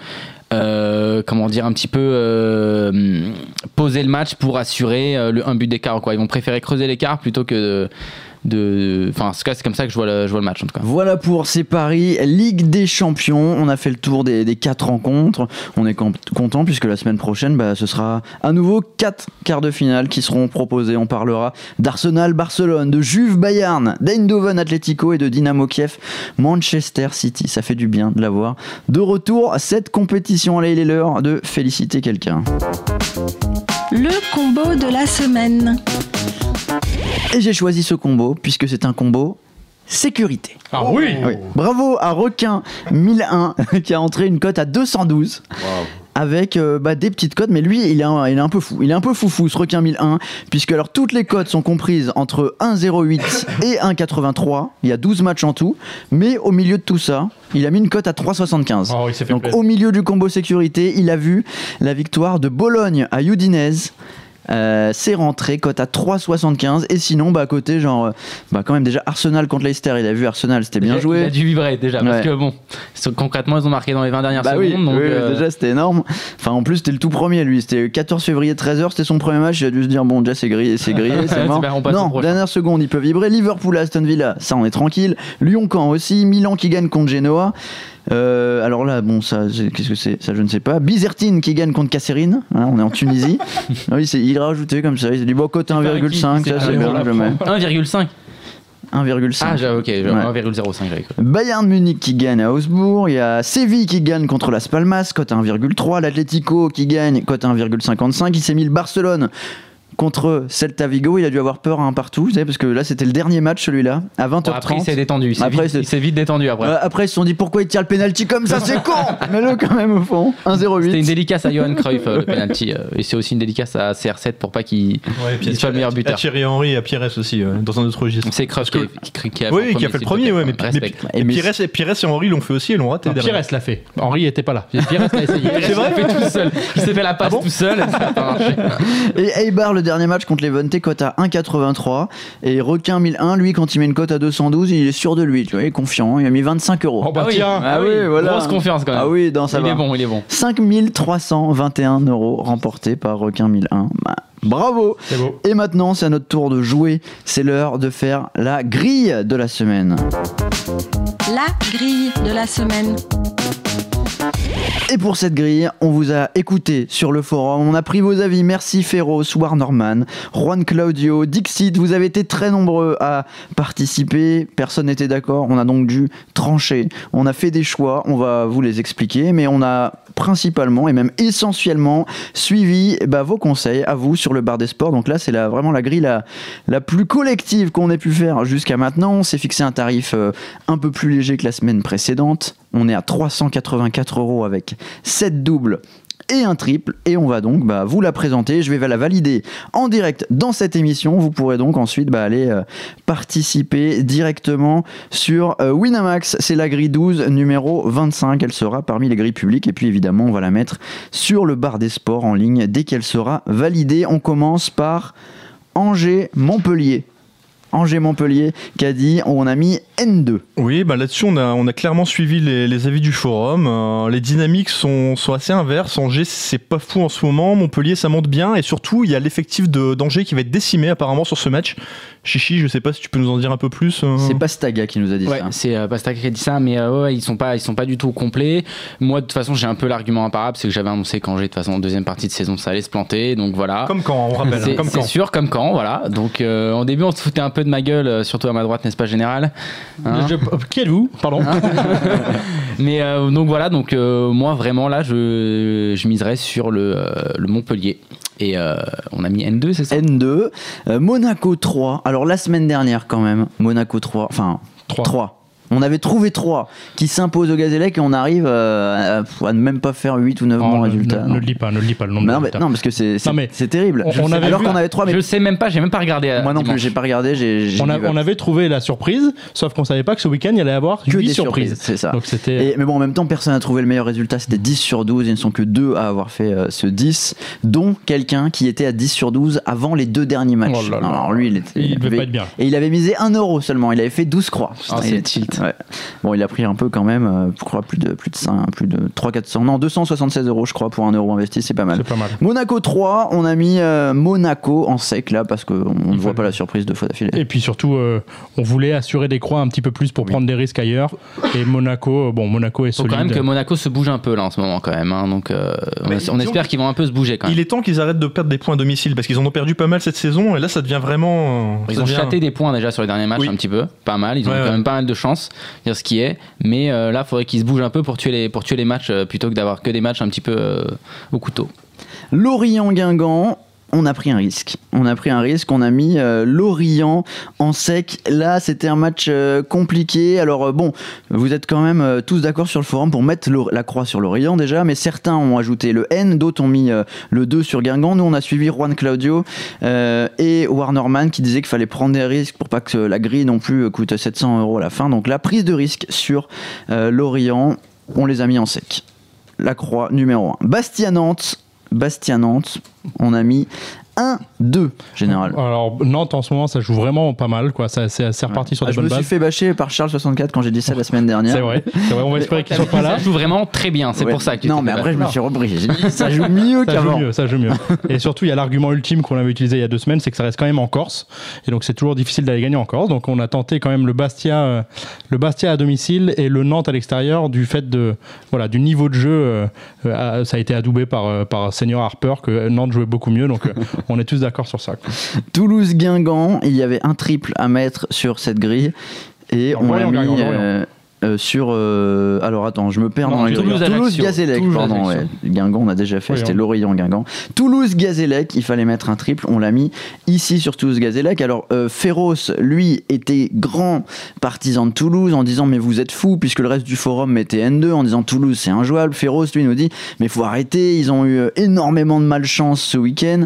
euh, comment dire un petit peu poser le match pour assurer le, un but d'écart quoi ils vont préférer creuser l'écart plutôt que de enfin c'est comme ça que je vois le, match en tout cas Voilà pour ces paris Ligue des Champions. On a fait le tour des, quatre rencontres. On est content puisque la semaine prochaine, bah, ce sera à nouveau quatre quarts de finale qui seront proposés. On parlera d'Arsenal Barcelone, de Juve Bayern, d'Eindhoven Atletico et de Dynamo Kiev Manchester City. Ça fait du bien de l'avoir. De retour cette compétition. Allez, il est l'heure de féliciter quelqu'un. Le combo de la semaine. Et j'ai choisi ce combo puisque c'est un combo sécurité. Ah oui Oui. Bravo à Requin 1001 [LAUGHS] qui a entré une cote à 212 avec euh, bah, des petites cotes, mais lui il est, un, il est un peu fou. Il est un peu foufou ce Requin 1001 puisque alors toutes les cotes sont comprises entre 1,08 [LAUGHS] et 1,83. Il y a 12 matchs en tout, mais au milieu de tout ça, il a mis une cote à 3,75. Oh, Donc plaisir. au milieu du combo sécurité, il a vu la victoire de Bologne à Udinese. Euh, c'est rentré, cote à 3,75 et sinon bah à côté genre euh, bah quand même déjà Arsenal contre Leicester il a vu Arsenal c'était bien joué il a dû vibrer déjà parce Ouais. que bon concrètement ils ont marqué dans les 20 dernières bah oui, secondes donc oui, euh, déjà c'était énorme. Enfin en plus c'était le tout premier lui, c'était 14 février 13h, c'était son premier match, il a dû se dire bon déjà c'est grillé, c'est grillé, [LAUGHS] c'est mort. bien, non, dernière seconde, il peut vibrer. Liverpool Aston Villa, ça on est tranquille. Lyon Caen aussi, Milan qui gagne contre Genoa. Euh, alors là, bon, ça, qu'est-ce que c'est? Ça, je ne sais pas. Bizertine qui gagne contre Kasserine. Hein, on est en Tunisie. [LAUGHS] Ah oui, c'est- il a rajouté comme ça. Il s'est dit, bon, cote 1,5, ça c'est- c'est ah, bien, on je mets. 1,5 1,5. Ah, ok, j'ai Ouais. 1,05 j'avais cru. Bayern Munich qui gagne à Augsbourg, il y a Séville qui gagne contre Las Palmas, cote à 1,3, l'Atlético qui gagne, cote à 1,55, il s'est mis le Barcelone contre Celta Vigo, il a dû avoir peur à un partout, vous savez, parce que là c'était le dernier match celui-là, à 20h30. Bon, après, il s'est détendu. Il s'est Après, vite, il s'est vite détendu après. Euh, après ils se sont dit pourquoi il tire le penalty comme ça, c'est con [LAUGHS] Mets-le quand même au fond, C'était une 1,08. dédicace à Johan Cruyff, euh, le penalty. euh, et c'est aussi une dédicace à CR7 pour pas qu'il Ouais, soit le meilleur À buteur. Thierry Henry et à Pires aussi, euh, dans un autre registre. C'est Cruyff qui, qui, qui a Oui, qui a fait le premier, ouais, mais, mais, et Et mais- Pires, et Pires et Henry l'ont fait aussi et l'ont raté. Pires l'a fait. Henri était pas là. Pires l'a essayé. C'est vrai, il l'a fait tout seul. Il s'est fait la passe tout seul. et ça a pas marché. Et Eibar, le dernier match contre Levante, cote à 1,83. Et Requin 1001, lui, quand il met une cote à 212, il est sûr de lui, tu vois, il est confiant, il a mis 25 euros. Oh bah Ah oui. tiens. Ah oui, voilà. Grosse confiance quand même. Ah oui, non, ça il va. est bon, il est bon. 5321 euros remportés par Requin 1001. Bah, bravo C'est beau. Et maintenant, c'est à notre tour de jouer. C'est l'heure de faire la grille de la semaine. La grille de la semaine. Et pour cette grille, on vous a écouté sur le forum, on a pris vos avis. Merci Ferros, Warnorman, Juan Claudio, Dixit, vous avez été très nombreux à participer. Personne n'était d'accord, on a donc dû trancher. On a fait des choix, on va vous les expliquer, mais on a principalement et même essentiellement suivi bah, vos conseils à vous sur le bar des sports. Donc là, c'est vraiment la grille la, la plus collective qu'on ait pu faire jusqu'à maintenant. On s'est fixé un tarif euh, un peu plus léger que la semaine précédente. On est à 384 euros avec 7 doubles et un triple et on va donc bah, vous la présenter. Je vais la valider en direct dans cette émission. Vous pourrez donc ensuite bah, aller euh, participer directement sur euh, Winamax. C'est la grille 12 numéro 25. Elle sera parmi les grilles publiques et puis évidemment on va la mettre sur le bar des sports en ligne dès qu'elle sera validée. On commence par Angers-Montpellier. Angers-Montpellier qui a dit on a mis N2. Oui, bah là-dessus, on a, on a clairement suivi les, les avis du forum. Euh, les dynamiques sont, sont assez inverses. Angers, c'est pas fou en ce moment. Montpellier, ça monte bien. Et surtout, il y a l'effectif de- d'Angers qui va être décimé apparemment sur ce match. Chichi, je sais pas si tu peux nous en dire un peu plus. euh. C'est Pastaga qui nous a dit Ouais, ça. c'est euh, Pastaga qui a dit ça, mais euh, ouais, ils sont pas, ils sont pas du tout complets. Moi, de toute façon, j'ai un peu l'argument imparable, c'est que j'avais annoncé qu'Angers, de toute façon, en deuxième partie de saison, ça allait se planter, donc voilà. Comme quand, on rappelle. hein, C'est quand. sûr, comme quand, voilà. Donc, euh, en début, on se foutait un peu de ma gueule, euh, surtout à ma droite, n'est-ce pas, général Hein Je- qui êtes-vous? Pardon. [LAUGHS] Mais euh, donc voilà, donc euh, moi, vraiment, là, je, je miserais sur le, euh, le Montpellier. Et euh, on a mis N2, c'est ça? N2. Euh, Monaco 3. Alors la semaine dernière quand même, Monaco 3. Enfin, Trois. 3. On avait trouvé 3 qui s'imposent au Gazélec et on arrive euh, à, à ne même pas faire 8 ou 9 bons Oh, résultats. ne- ne le dis pas, ne le dis pas le nombre Mais de non, mais, résultats. non, parce que c'est c'est- Non, mais c'est terrible. on- on avait Alors vu- qu'on avait 3 mais Je sais même pas, j'ai même pas regardé. euh, moi non plus, dimanche. j'ai pas regardé. J'ai, j'ai on, a- up. on avait trouvé la surprise, sauf qu'on savait pas que ce week-end il allait y avoir que 8 des surprises. surprises, c'est ça. Donc c'était. Et- mais bon, en même temps, personne n'a trouvé le meilleur résultat. C'était 10 sur 12. Ils ne sont que deux à avoir fait euh, ce 10, dont quelqu'un qui était à 10 sur 12 avant les deux derniers matchs. Oh là là. Alors lui, il était. Il devait avait- pas être bien. Et il avait misé 1 euro seulement. Il avait fait 12 croix. Il c'est est- ouais. Bon, il a pris un peu quand même, euh, je crois, plus de, plus de 5, plus de 3 400. Non, 276 euros, je crois, pour 1 euro investi. C'est pas mal. C'est pas mal. Monaco 3, on a mis euh, Monaco en sec là parce qu'on ne voit faut- pas la surprise deux fois d'affilée. Et puis surtout, euh, on voulait assurer des croix un petit peu plus pour prendre des risques ailleurs. Et Monaco, bon, Monaco est Faut solide. quand même que Monaco se bouge un peu là en ce moment quand même. hein. donc euh, on, espère qu'ils vont un peu se bouger quand même. Il est temps qu'ils arrêtent de perdre des points à domicile parce qu'ils en ont perdu pas mal cette saison et là ça devient vraiment. Ils ça ont devient- chaté des points déjà sur les derniers matchs Oui. un petit peu, pas mal. Ils ont Ouais, quand ouais. même pas mal de chance, dire ce qui est. Mais euh, là, il faudrait qu'ils se bougent un peu pour tuer les pour tuer les matchs euh, plutôt que d'avoir que des matchs un petit peu euh, au couteau. Lorient-Guingamp, on a pris un risque. On a pris un risque, on a mis euh, Lorient en sec. Là, c'était un match euh, compliqué. Alors, euh, bon, vous êtes quand même tous d'accord sur le forum pour mettre la croix sur Lorient déjà, mais certains ont ajouté le N, d'autres ont mis le 2 sur Guingamp. Nous, on a suivi Juan Claudio et Warnerman qui disaient qu'il fallait prendre des risques pour pas que la grille non plus coûte 700 euros à la fin. Donc, la prise de risque sur Lorient, on les a mis en sec. La croix numéro 1. Bastia-Nantes. Bastia-Nantes, on a mis 1-2 général. Alors Nantes en ce moment, ça joue vraiment pas mal. Quoi. Ça, c'est, reparti sur Ah, des je me bonnes suis bases. fait bâcher par Charles64 quand j'ai dit ça la semaine dernière. C'est vrai. On va espérer [LAUGHS] qu'ils sont pas là. Ça joue vraiment très bien, c'est Ouais. pour ça que Non, mais après, je me suis repris. J'ai dit, [LAUGHS] ça joue mieux qu'avant. ça joue mieux. [LAUGHS] Et surtout, il y a l'argument ultime qu'on avait utilisé il y a deux semaines, c'est que ça reste quand même en Corse. Et donc, c'est toujours difficile d'aller gagner en Corse. Donc, on a tenté quand même le Bastia, euh, le Bastia à domicile et le Nantes à l'extérieur du fait de, voilà, du niveau de jeu. euh, euh, ça a été adoubé par, par Senior Harper que Nantes jouait beaucoup mieux. Donc, On est tous d'accord sur ça. Toulouse-Guingamp, il y avait un triple à mettre sur cette grille. Et on l'a Lorient, mis euh, euh, sur. euh, alors attends, je me perds Non, dans grille. Toulouse, Toulouse, pardon. Ajaccio. ouais. Guingamp, on a déjà fait, Oui, c'était on- Lorient-Guingamp. Toulouse-Gazélec, il fallait mettre un triple, on l'a mis ici sur Toulouse-Gazélec. Alors euh, Féroce, lui, était grand partisan de Toulouse en disant Mais vous êtes fous, puisque le reste du forum mettait N2 en disant Toulouse c'est injouable. Féroce, lui, nous dit Mais faut arrêter, ils ont eu euh, énormément de malchance ce week-end.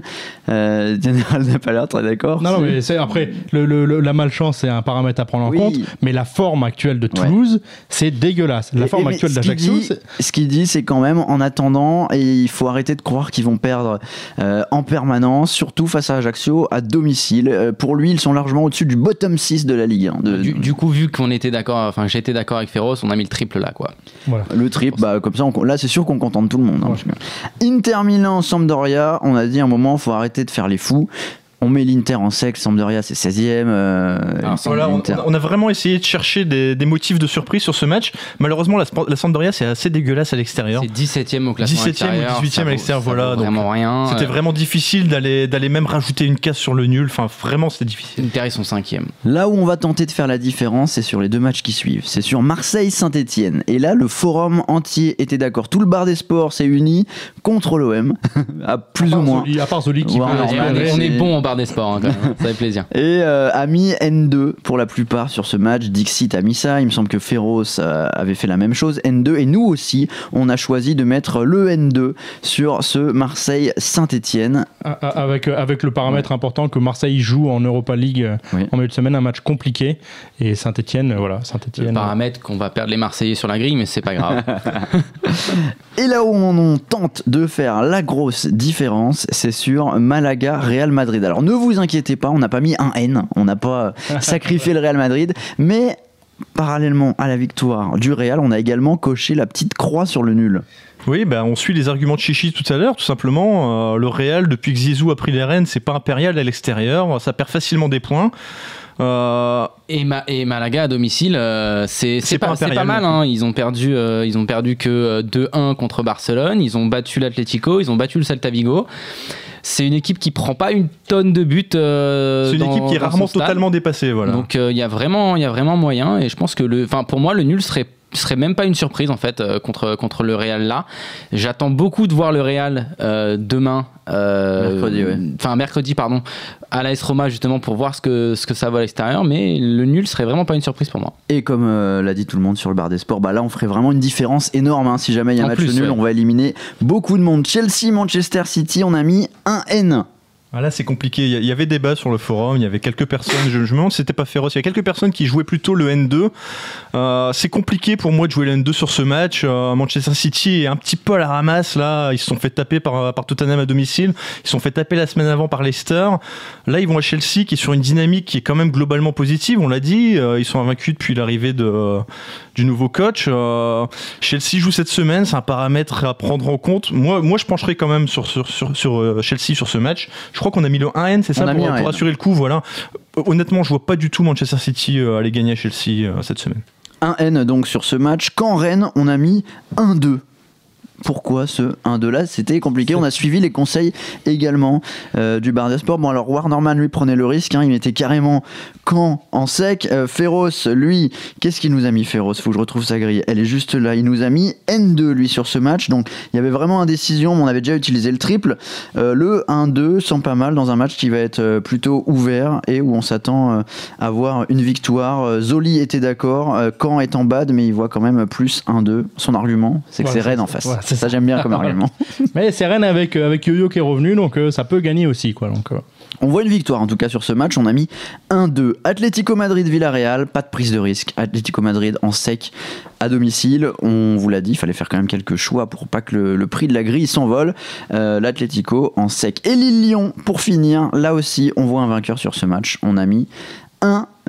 Euh, Général n'a pas l'air très d'accord. Non, non, mais c'est après, le, le- le- la malchance, c'est un paramètre à prendre en Oui. compte, mais la forme actuelle de Toulouse, c'est dégueulasse. La Et- forme et actuelle d'Ajaccio, dit- c'est- Ce qu'il dit, c'est quand même en attendant, et il faut arrêter de croire qu'ils vont perdre euh, en permanence, surtout face à Ajaccio à domicile. Euh, pour lui, ils sont largement au-dessus du bottom 6 de la Ligue 1. De, Du, du coup, vu qu'on était d'accord, enfin j'étais d'accord avec Féroce, on a mis le triple là, quoi. voilà. le trip, bah, comme ça, on- là, c'est sûr qu'on contente tout le monde. hein, Ouais. Inter Milan, Sampdoria, on a dit à un moment, faut arrêter de faire les fous. On met l'Inter en sec, Sampdoria c'est 16ème. euh, Voilà, on, l'Inter. on a vraiment essayé de chercher des, des motifs de surprise sur ce match. Malheureusement, la, la Sampdoria, c'est assez dégueulasse à l'extérieur. C'est 17ème au classement 17e ou extérieur, 18e ça à l'extérieur, voilà, donc, Vraiment rien. C'était Euh, vraiment difficile d'aller d'aller même rajouter une case sur le nul. Enfin, vraiment, c'était difficile. Inter, ils sont 5ème. Là où on va tenter de faire la différence, c'est sur les deux matchs qui suivent. C'est sur Marseille-Saint-Etienne. Et là, le forum entier était d'accord. Tout le bar des sports s'est uni contre l'OM, [LAUGHS] à plus à ou moins. Zoli- à part Zoli qui Ouais, peut on, est, on c'est- est bon en barre des sports, hein, quand même. ça fait plaisir. [LAUGHS] Et euh, a mis N2 pour la plupart sur ce match. Dixit a mis ça. Il me semble que Féroce euh, avait fait la même chose. N2. Et nous aussi, on a choisi de mettre le N2 sur ce Marseille-Saint-Etienne. A- a- avec, euh, avec le paramètre important que Marseille joue en Europa League euh, Oui. en milieu de semaine, un match compliqué. Et Saint-Etienne, voilà, Le Saint-Etienne. paramètre qu'on va perdre les Marseillais sur la grille, mais c'est pas grave. [LAUGHS] Et là où on, on tente de faire la grosse différence, c'est sur Malaga-Real Madrid. Alors ne vous inquiétez pas, on n'a pas mis un N, on n'a pas [LAUGHS] sacrifié le Real Madrid, mais parallèlement à la victoire du Real, on a également coché la petite croix sur le nul. Oui, bah, on suit les arguments de Chichi tout à l'heure, tout simplement. Euh, le Real, depuis que Zizou a pris les rênes, c'est pas impérial à l'extérieur. Ça perd facilement des points. Euh, Et, Ma- et Malaga à domicile, euh, c'est pas mal. hein. Ils ont perdu, euh, ils ont perdu que euh, 2-1 contre Barcelone. Ils ont battu l'Atlético, ils ont battu le Celta Vigo. C'est une équipe qui prend pas une tonne de buts. euh, c'est une dans- équipe qui est rarement totalement dépassée. Voilà. Donc euh, il y a vraiment, il y a vraiment moyen. Et je pense que le, enfin pour moi le nul serait serait même pas une surprise en fait euh, contre contre le Real là. J'attends beaucoup de voir le Real euh, demain. euh, Mercredi, ouais. Enfin mercredi pardon à l'AS Roma justement pour voir ce que ce que ça va à l'extérieur. Mais le nul serait vraiment pas une surprise pour moi. Et comme l'a dit tout le monde sur le bar des sports, bah là on ferait vraiment une différence énorme. hein. Si jamais il y a un match plus, nul, ouais. on va éliminer beaucoup de monde. Chelsea, Manchester City, on a mis un N. Ah, là, c'est compliqué. Il y- avait débat sur le forum. Il y avait quelques personnes. Je, je me demande si c'était pas féroce. Il y a quelques personnes qui jouaient plutôt le N2. Euh, c'est compliqué pour moi de jouer le N2 sur ce match. Euh, Manchester City est un petit peu à la ramasse là. Ils se sont fait taper par, par Tottenham à domicile. Ils se sont fait taper la semaine avant par Leicester. Là, ils vont à Chelsea qui est sur une dynamique qui est quand même globalement positive. On l'a dit. Euh, ils sont invaincus depuis l'arrivée de, du nouveau coach. Euh, Chelsea joue cette semaine. C'est un paramètre à prendre en compte. Moi, moi je pencherai quand même sur, sur, sur, sur, euh, Chelsea sur ce match. Je crois qu'on a mis le 1N, c'est ça, pour, pour assurer le coup. Voilà. Euh, Honnêtement, je vois pas du tout Manchester City aller gagner à Chelsea cette semaine. Un N donc sur ce match. Quand Rennes, on a mis un 2. Pourquoi ce 1-2 là C'était compliqué. On a suivi les conseils également euh, du bar des sports. Bon, alors Warnerman lui prenait le risque. hein, il mettait carrément Caen en sec. Euh, Féroce, lui, qu'est-ce qu'il nous a mis Féroce? Faut que je retrouve sa grille. Elle est juste là. Il nous a mis N2 lui sur ce match. Donc il y avait vraiment indécision. mais On avait déjà utilisé le triple. Euh, le 1-2 sent pas mal dans un match qui va être plutôt ouvert et où on s'attend à voir une victoire. Zoli était d'accord. Caen est en bad, mais il voit quand même plus 1-2. Son argument, c'est que Ouais, c'est Rennes en face. C'est ça, j'aime bien comme argument. [LAUGHS] Mais c'est Rennes avec, euh, avec Yo-Yo qui est revenu, donc euh, ça peut gagner aussi. Quoi, donc, euh. On voit une victoire en tout cas sur ce match. On a mis 1-2. Atlético Madrid-Villarreal, pas de prise de risque. Atlético Madrid en sec à domicile. On vous l'a dit, il fallait faire quand même quelques choix pour pas que le, le prix de la grille s'envole. Euh, L'Atlético en sec. Et Lille-Lyon pour finir. Là aussi, on voit un vainqueur sur ce match. On a mis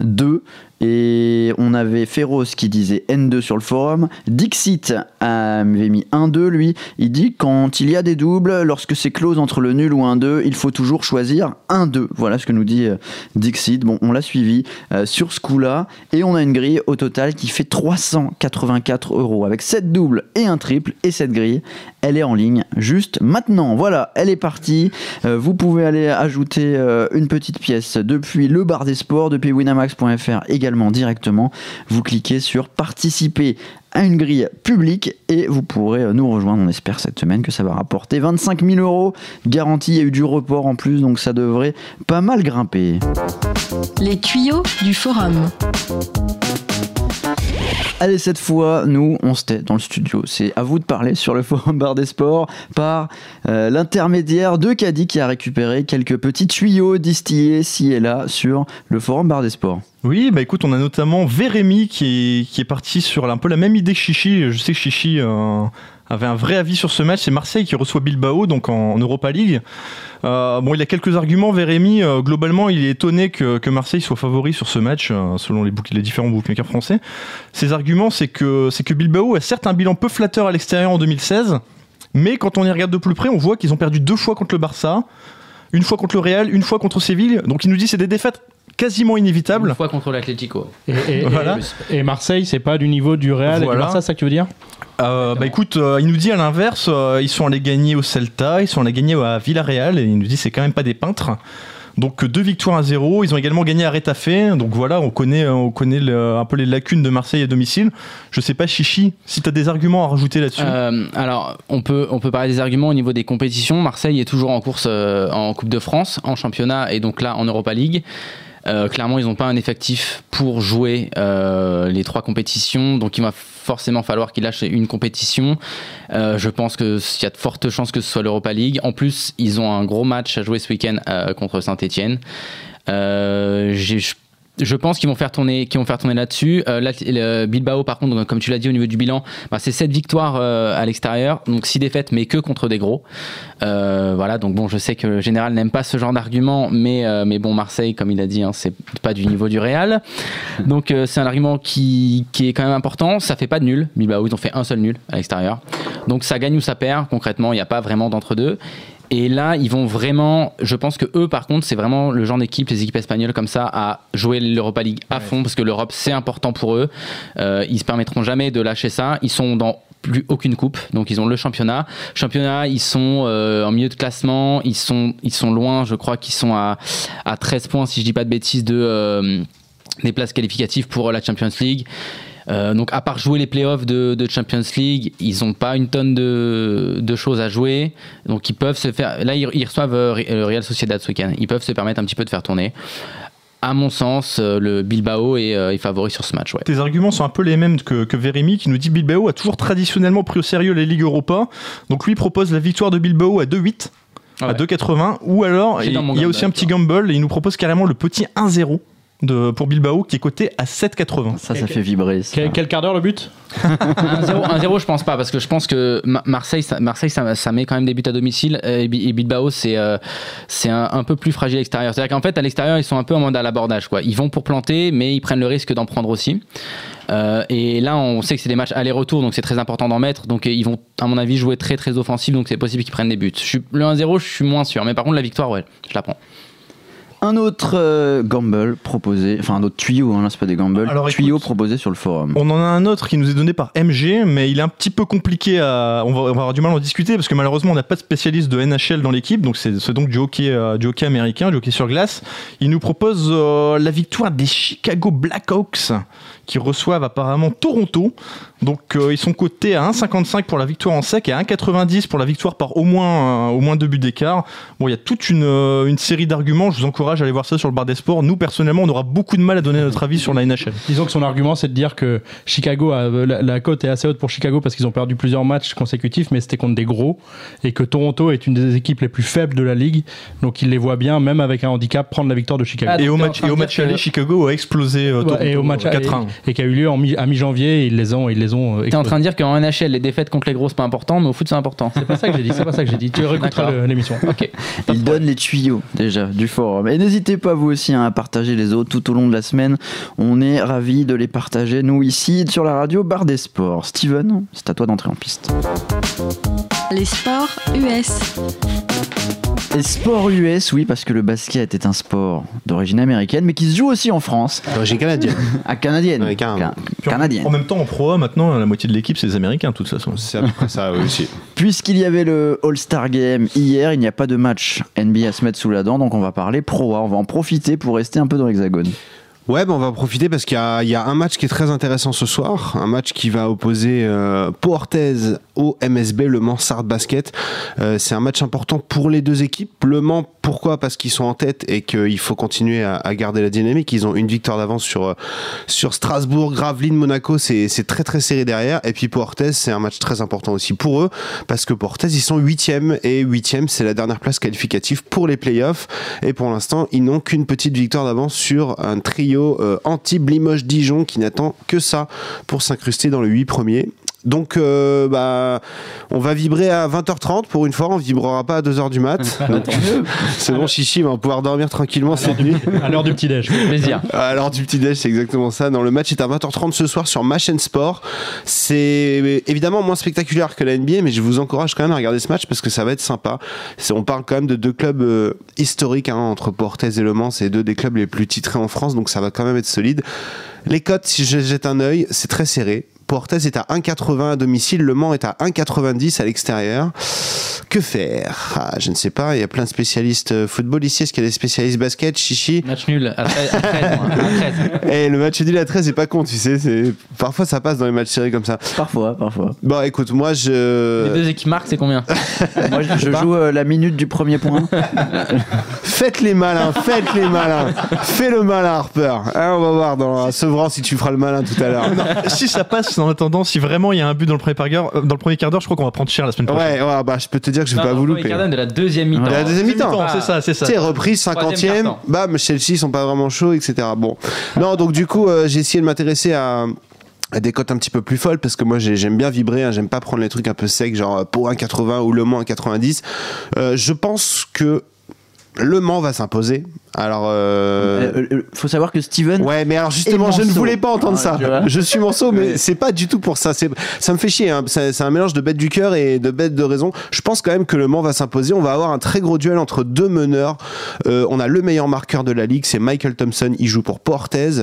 1-2. Et on avait Féroce qui disait N2 sur le forum. Dixit avait mis 1-2 lui. Il dit quand il y a des doubles, lorsque c'est close entre le nul ou 1-2, il faut toujours choisir 1-2. Voilà ce que nous dit euh, Dixit. Bon, on l'a suivi euh, sur ce coup-là. Et on a une grille au total qui fait 384 euros avec 7 doubles et un triple. Et cette grille, elle est en ligne juste maintenant. Voilà, elle est partie. Euh, vous pouvez aller ajouter une petite pièce depuis le bar des sports, depuis winamax.fr également directement. Vous cliquez sur participer à une grille publique et vous pourrez euh, nous rejoindre. On espère cette semaine que ça va rapporter 25 000 euros. Garantie, il y a eu du report en plus, donc ça devrait pas mal grimper. Les tuyaux du forum. Allez, cette fois, nous, on se tait dans le studio. C'est à vous de parler sur le forum bar des sports par euh, l'intermédiaire de Caddy qui a récupéré quelques petits tuyaux distillés ci et là sur le forum bar des sports. Oui, bah écoute, on a notamment Vérémy qui est, parti sur un peu la même idée que Chichi. Je sais que Chichi euh, avait un vrai avis sur ce match. C'est Marseille qui reçoit Bilbao, donc en, en Europa League. Euh, bon, il a quelques arguments, Vérémy. Euh, globalement, il est étonné que, que Marseille soit favori sur ce match, euh, selon les, book- les différents bookmakers français. Ses arguments, c'est que, c'est que Bilbao a certes un bilan peu flatteur à l'extérieur en 2016, mais quand on y regarde de plus près, on voit qu'ils ont perdu deux fois contre le Barça, une fois contre le Real, une fois contre Séville. Donc il nous dit que c'est des défaites quasiment inévitables. Une fois contre l'Atlético. Et, et- Voilà. et- et Marseille, c'est pas du niveau du Real et du Voilà. Barça, c'est ça que tu veux dire? Euh, bah écoute, euh, il nous dit à l'inverse, euh, ils sont allés gagner au Celta, ils sont allés gagner à Villarreal, et il nous dit c'est quand même pas des peintres. Donc euh, deux victoires à zéro, ils ont également gagné à Retafe, donc voilà, on connaît, on connaît le- un peu les lacunes de Marseille à domicile. Je sais pas Chichi, si tu as des arguments à rajouter là-dessus. Alors, on peut, on peut parler des arguments au niveau des compétitions. Marseille est toujours en course en Coupe de France, en championnat et donc là en Europa League. Euh, clairement, ils n'ont pas un effectif pour jouer euh, les trois compétitions, donc il va forcément falloir qu'ils lâchent une compétition. Euh, je pense qu'il y a de fortes chances que ce soit l'Europa League. En plus, ils ont un gros match à jouer ce week-end contre Saint-Etienne. Je pense qu'ils vont faire tourner, qu'ils vont faire tourner là-dessus. Euh, là, le Bilbao, par contre, comme tu l'as dit au niveau du bilan, bah, c'est 7 victoires euh, à l'extérieur, donc 6 défaites, mais que contre des gros. Euh, voilà, donc bon, je sais que le général n'aime pas ce genre d'argument, mais, mais bon, Marseille, comme il a dit, hein, c'est pas du niveau du Real. [LAUGHS] Donc c'est un argument qui, qui est quand même important. Ça fait pas de nul. Bilbao, ils ont fait un seul nul à l'extérieur. Donc ça gagne ou ça perd. Concrètement, il n'y a pas vraiment d'entre-deux. Et là, ils vont vraiment. Je pense que eux, par contre, c'est vraiment le genre d'équipe, les équipes espagnoles comme ça, à jouer l'Europa League à fond, parce que l'Europe, c'est important pour eux. Euh, ils se permettront jamais de lâcher ça. Ils sont dans plus aucune coupe, donc ils ont le championnat. Championnat, ils sont euh, en milieu de classement, ils sont, ils sont loin, je crois qu'ils sont à, à 13 points, si je dis pas de bêtises, de, euh, des places qualificatives pour la Champions League. Euh, donc à part jouer les playoffs de, de Champions League, ils n'ont pas une tonne de, de choses à jouer. Donc ils peuvent se faire. Là, ils, ils reçoivent euh, le Real Sociedad ce week-end. Ils peuvent se permettre un petit peu de faire tourner. À mon sens, euh, le Bilbao est, euh, est favori sur ce match. Ouais. Tes arguments sont un peu les mêmes que, que Vérémy qui nous dit Bilbao a toujours traditionnellement pris au sérieux les Ligues Europa. Donc lui propose la victoire de Bilbao à 2-8, à Ouais. 2,80. Ou alors, il, y a aussi un petit gamble et il nous propose carrément le petit 1-0 de, pour Bilbao qui est coté à 7,80. Ça, ça fait vibrer. ça. quel, quel quart d'heure le but 1-0, 1-0, je pense pas, parce que je pense que Ma- Marseille, ça, Marseille ça, ça met quand même des buts à domicile, et Bi- et Bilbao, c'est euh, c'est un, un peu plus fragile à l'extérieur. C'est-à-dire qu'en fait, à l'extérieur, ils sont un peu en mode à l'abordage. quoi. Ils vont pour planter, mais ils prennent le risque d'en prendre aussi. Euh, et là, on sait que c'est des matchs aller-retour, donc c'est très important d'en mettre. Donc ils vont, à mon avis, jouer très très offensif, donc c'est possible qu'ils prennent des buts. Je suis, le 1-0, je suis moins sûr, mais par contre, la victoire, ouais, je la prends. Un autre euh, gamble proposé, enfin un autre tuyau, hein, là c'est pas des gambles, Alors, tuyau écoute, proposé sur le forum. On en a un autre qui nous est donné par MG, mais il est un petit peu compliqué à. On va, on va avoir du mal à en discuter parce que malheureusement, on n'a pas de spécialiste de NHL dans l'équipe, donc c'est donc du hockey, euh, du hockey américain, du hockey sur glace. Il nous propose euh, la victoire des Chicago Blackhawks qui reçoivent apparemment Toronto. Donc euh, ils sont cotés à 1,55 pour la victoire en sec et à 1,90 pour la victoire par au moins, euh, au moins deux buts d'écart. Bon, il y a toute une, euh, une série d'arguments. Je vous encourage à aller voir ça sur le bar des sports. Nous, personnellement, on aura beaucoup de mal à donner notre avis sur la NHL. Disons que son argument, c'est de dire que Chicago, a, la, la cote est assez haute pour Chicago parce qu'ils ont perdu plusieurs matchs consécutifs, mais c'était contre des gros, et que Toronto est une des équipes les plus faibles de la ligue, donc il les voit bien, même avec un handicap, prendre la victoire de Chicago. Ah, Et au match, et au match aller, Chicago a explosé euh, Ouais, Toronto, et au match euh, 4-1. Et, qui a eu lieu en mi- à mi-janvier, ils les ont, ils les saison. euh, T'es en train de dire qu'en NHL, les défaites contre les gros, c'est pas important, mais au foot, c'est important. C'est pas ça que j'ai dit. C'est pas ça que j'ai dit. Tu réécouteras l'émission. Ok. Il donne les tuyaux déjà du forum. Et n'hésitez pas vous aussi hein, à partager les autres tout au long de la semaine. On est ravis de les partager, nous ici, sur la radio Bar des Sports. Steven, c'est à toi d'entrer en piste. Les sports US. Et sport US, oui, parce que le basket est un sport d'origine américaine, mais qui se joue aussi en France, D'origine canadienne. à [LAUGHS] canadienne. Ouais, carrément. Ca- Puis en- canadienne. En même temps, en Pro A, maintenant, la moitié de l'équipe, c'est des Américains, de toute façon. C'est à peu près ça oui, [LAUGHS] aussi. Puisqu'il y avait le All-Star Game hier, il n'y a pas de match NBA à se mettre sous la dent, donc on va parler Pro A. On va en profiter pour rester un peu dans l'hexagone. Ouais, bah on va en profiter parce qu'il y, a- un match qui est très intéressant ce soir, un match qui va opposer euh, au MSB, le Mans Sardes Basket. Euh, c'est un match important pour les deux équipes. Le Mans, pourquoi? Parce qu'ils sont en tête et qu'il faut continuer à, garder la dynamique. Ils ont une victoire d'avance sur, euh, sur Strasbourg, Gravelines, Monaco, c'est très très serré derrière. Et puis pour Orthez, c'est un match très important aussi pour eux parce que pour Orthez, ils sont huitièmes et huitième, c'est la dernière place qualificative pour les playoffs. Et pour l'instant, ils n'ont qu'une petite victoire d'avance sur un trio euh, anti-Limoges-Dijon qui n'attend que ça pour s'incruster dans le 8 premiers. Donc, euh, bah, on va vibrer à 20h30 pour une fois, on vibrera pas à 2h du mat. [LAUGHS] [LAUGHS] C'est bon, Chichi va pouvoir dormir tranquillement cette nuit. À l'heure du petit déj. [LAUGHS] Plaisir. Alors du petit déj, c'est exactement ça. Dans le match est à 20h30 ce soir sur ma chaîne sport. C'est évidemment moins spectaculaire que la NBA, mais je vous encourage quand même à regarder ce match parce que ça va être sympa. On parle quand même de deux clubs euh, historiques hein, entre Portez et Le Mans. C'est deux des clubs les plus titrés en France, donc ça va quand même être solide. Les cotes, si je jette un œil, c'est très serré. Portez est à 1,80 à domicile, Le Mans est à 1,90 à l'extérieur. Que faire? Ah, Je ne sais pas, il y a plein de spécialistes euh, football ici. Est-ce qu'il y a des spécialistes basket Chichi? Match nul à 13. à 13, moi, à 13. [LAUGHS] et le match nul à 13 c'est pas con, tu sais. c'est- Parfois ça passe dans les matchs serrés comme ça. Parfois, parfois. Bon, écoute, moi Les je. deux équipes marquent, c'est combien? [LAUGHS] Moi, je, je joue euh, la minute du premier point. [LAUGHS] Faites les malins, faites les malins. Fais le malin, Harper. Hein, on va voir dans Sevran si tu feras le malin tout à l'heure. si ça passe, en attendant, si vraiment il y a un but dans le premier quart d'heure, euh, dans le premier quart d'heure, je crois qu'on va prendre cher la semaine prochaine. Ouais, ouais, bah je peux te dire que je vais Non, pas vous le premier louper. quart d'heure de la deuxième mi-temps. De la deuxième mi-temps. C'est ça, c'est ça. Tu sais, reprise, Troisième 50e, quart-temps. bam, Chelsea, ils sont pas vraiment chauds, etc. Bon. Non, donc du coup, euh, j'ai essayé de m'intéresser à des cotes un petit peu plus folles parce que moi j'ai- j'aime bien vibrer, hein, j'aime pas prendre les trucs un peu secs genre euh, pour 1,80 ou Le Mans 1,90. Euh, je pense que Le Mans va s'imposer. Alors, euh, Euh, euh, faut savoir que Steven. Ouais, mais alors justement, je ne voulais pas entendre Ah, ça. Je suis Manceau, mais c'est pas du tout pour ça. C'est, ça me fait chier. hein. C'est, c'est un mélange de bête du cœur et de bête de raison. Je pense quand même que le Mans va s'imposer. On va avoir un très gros duel entre deux meneurs. Euh, on a le meilleur marqueur de la ligue, c'est Michael Thompson. Il joue pour Portez.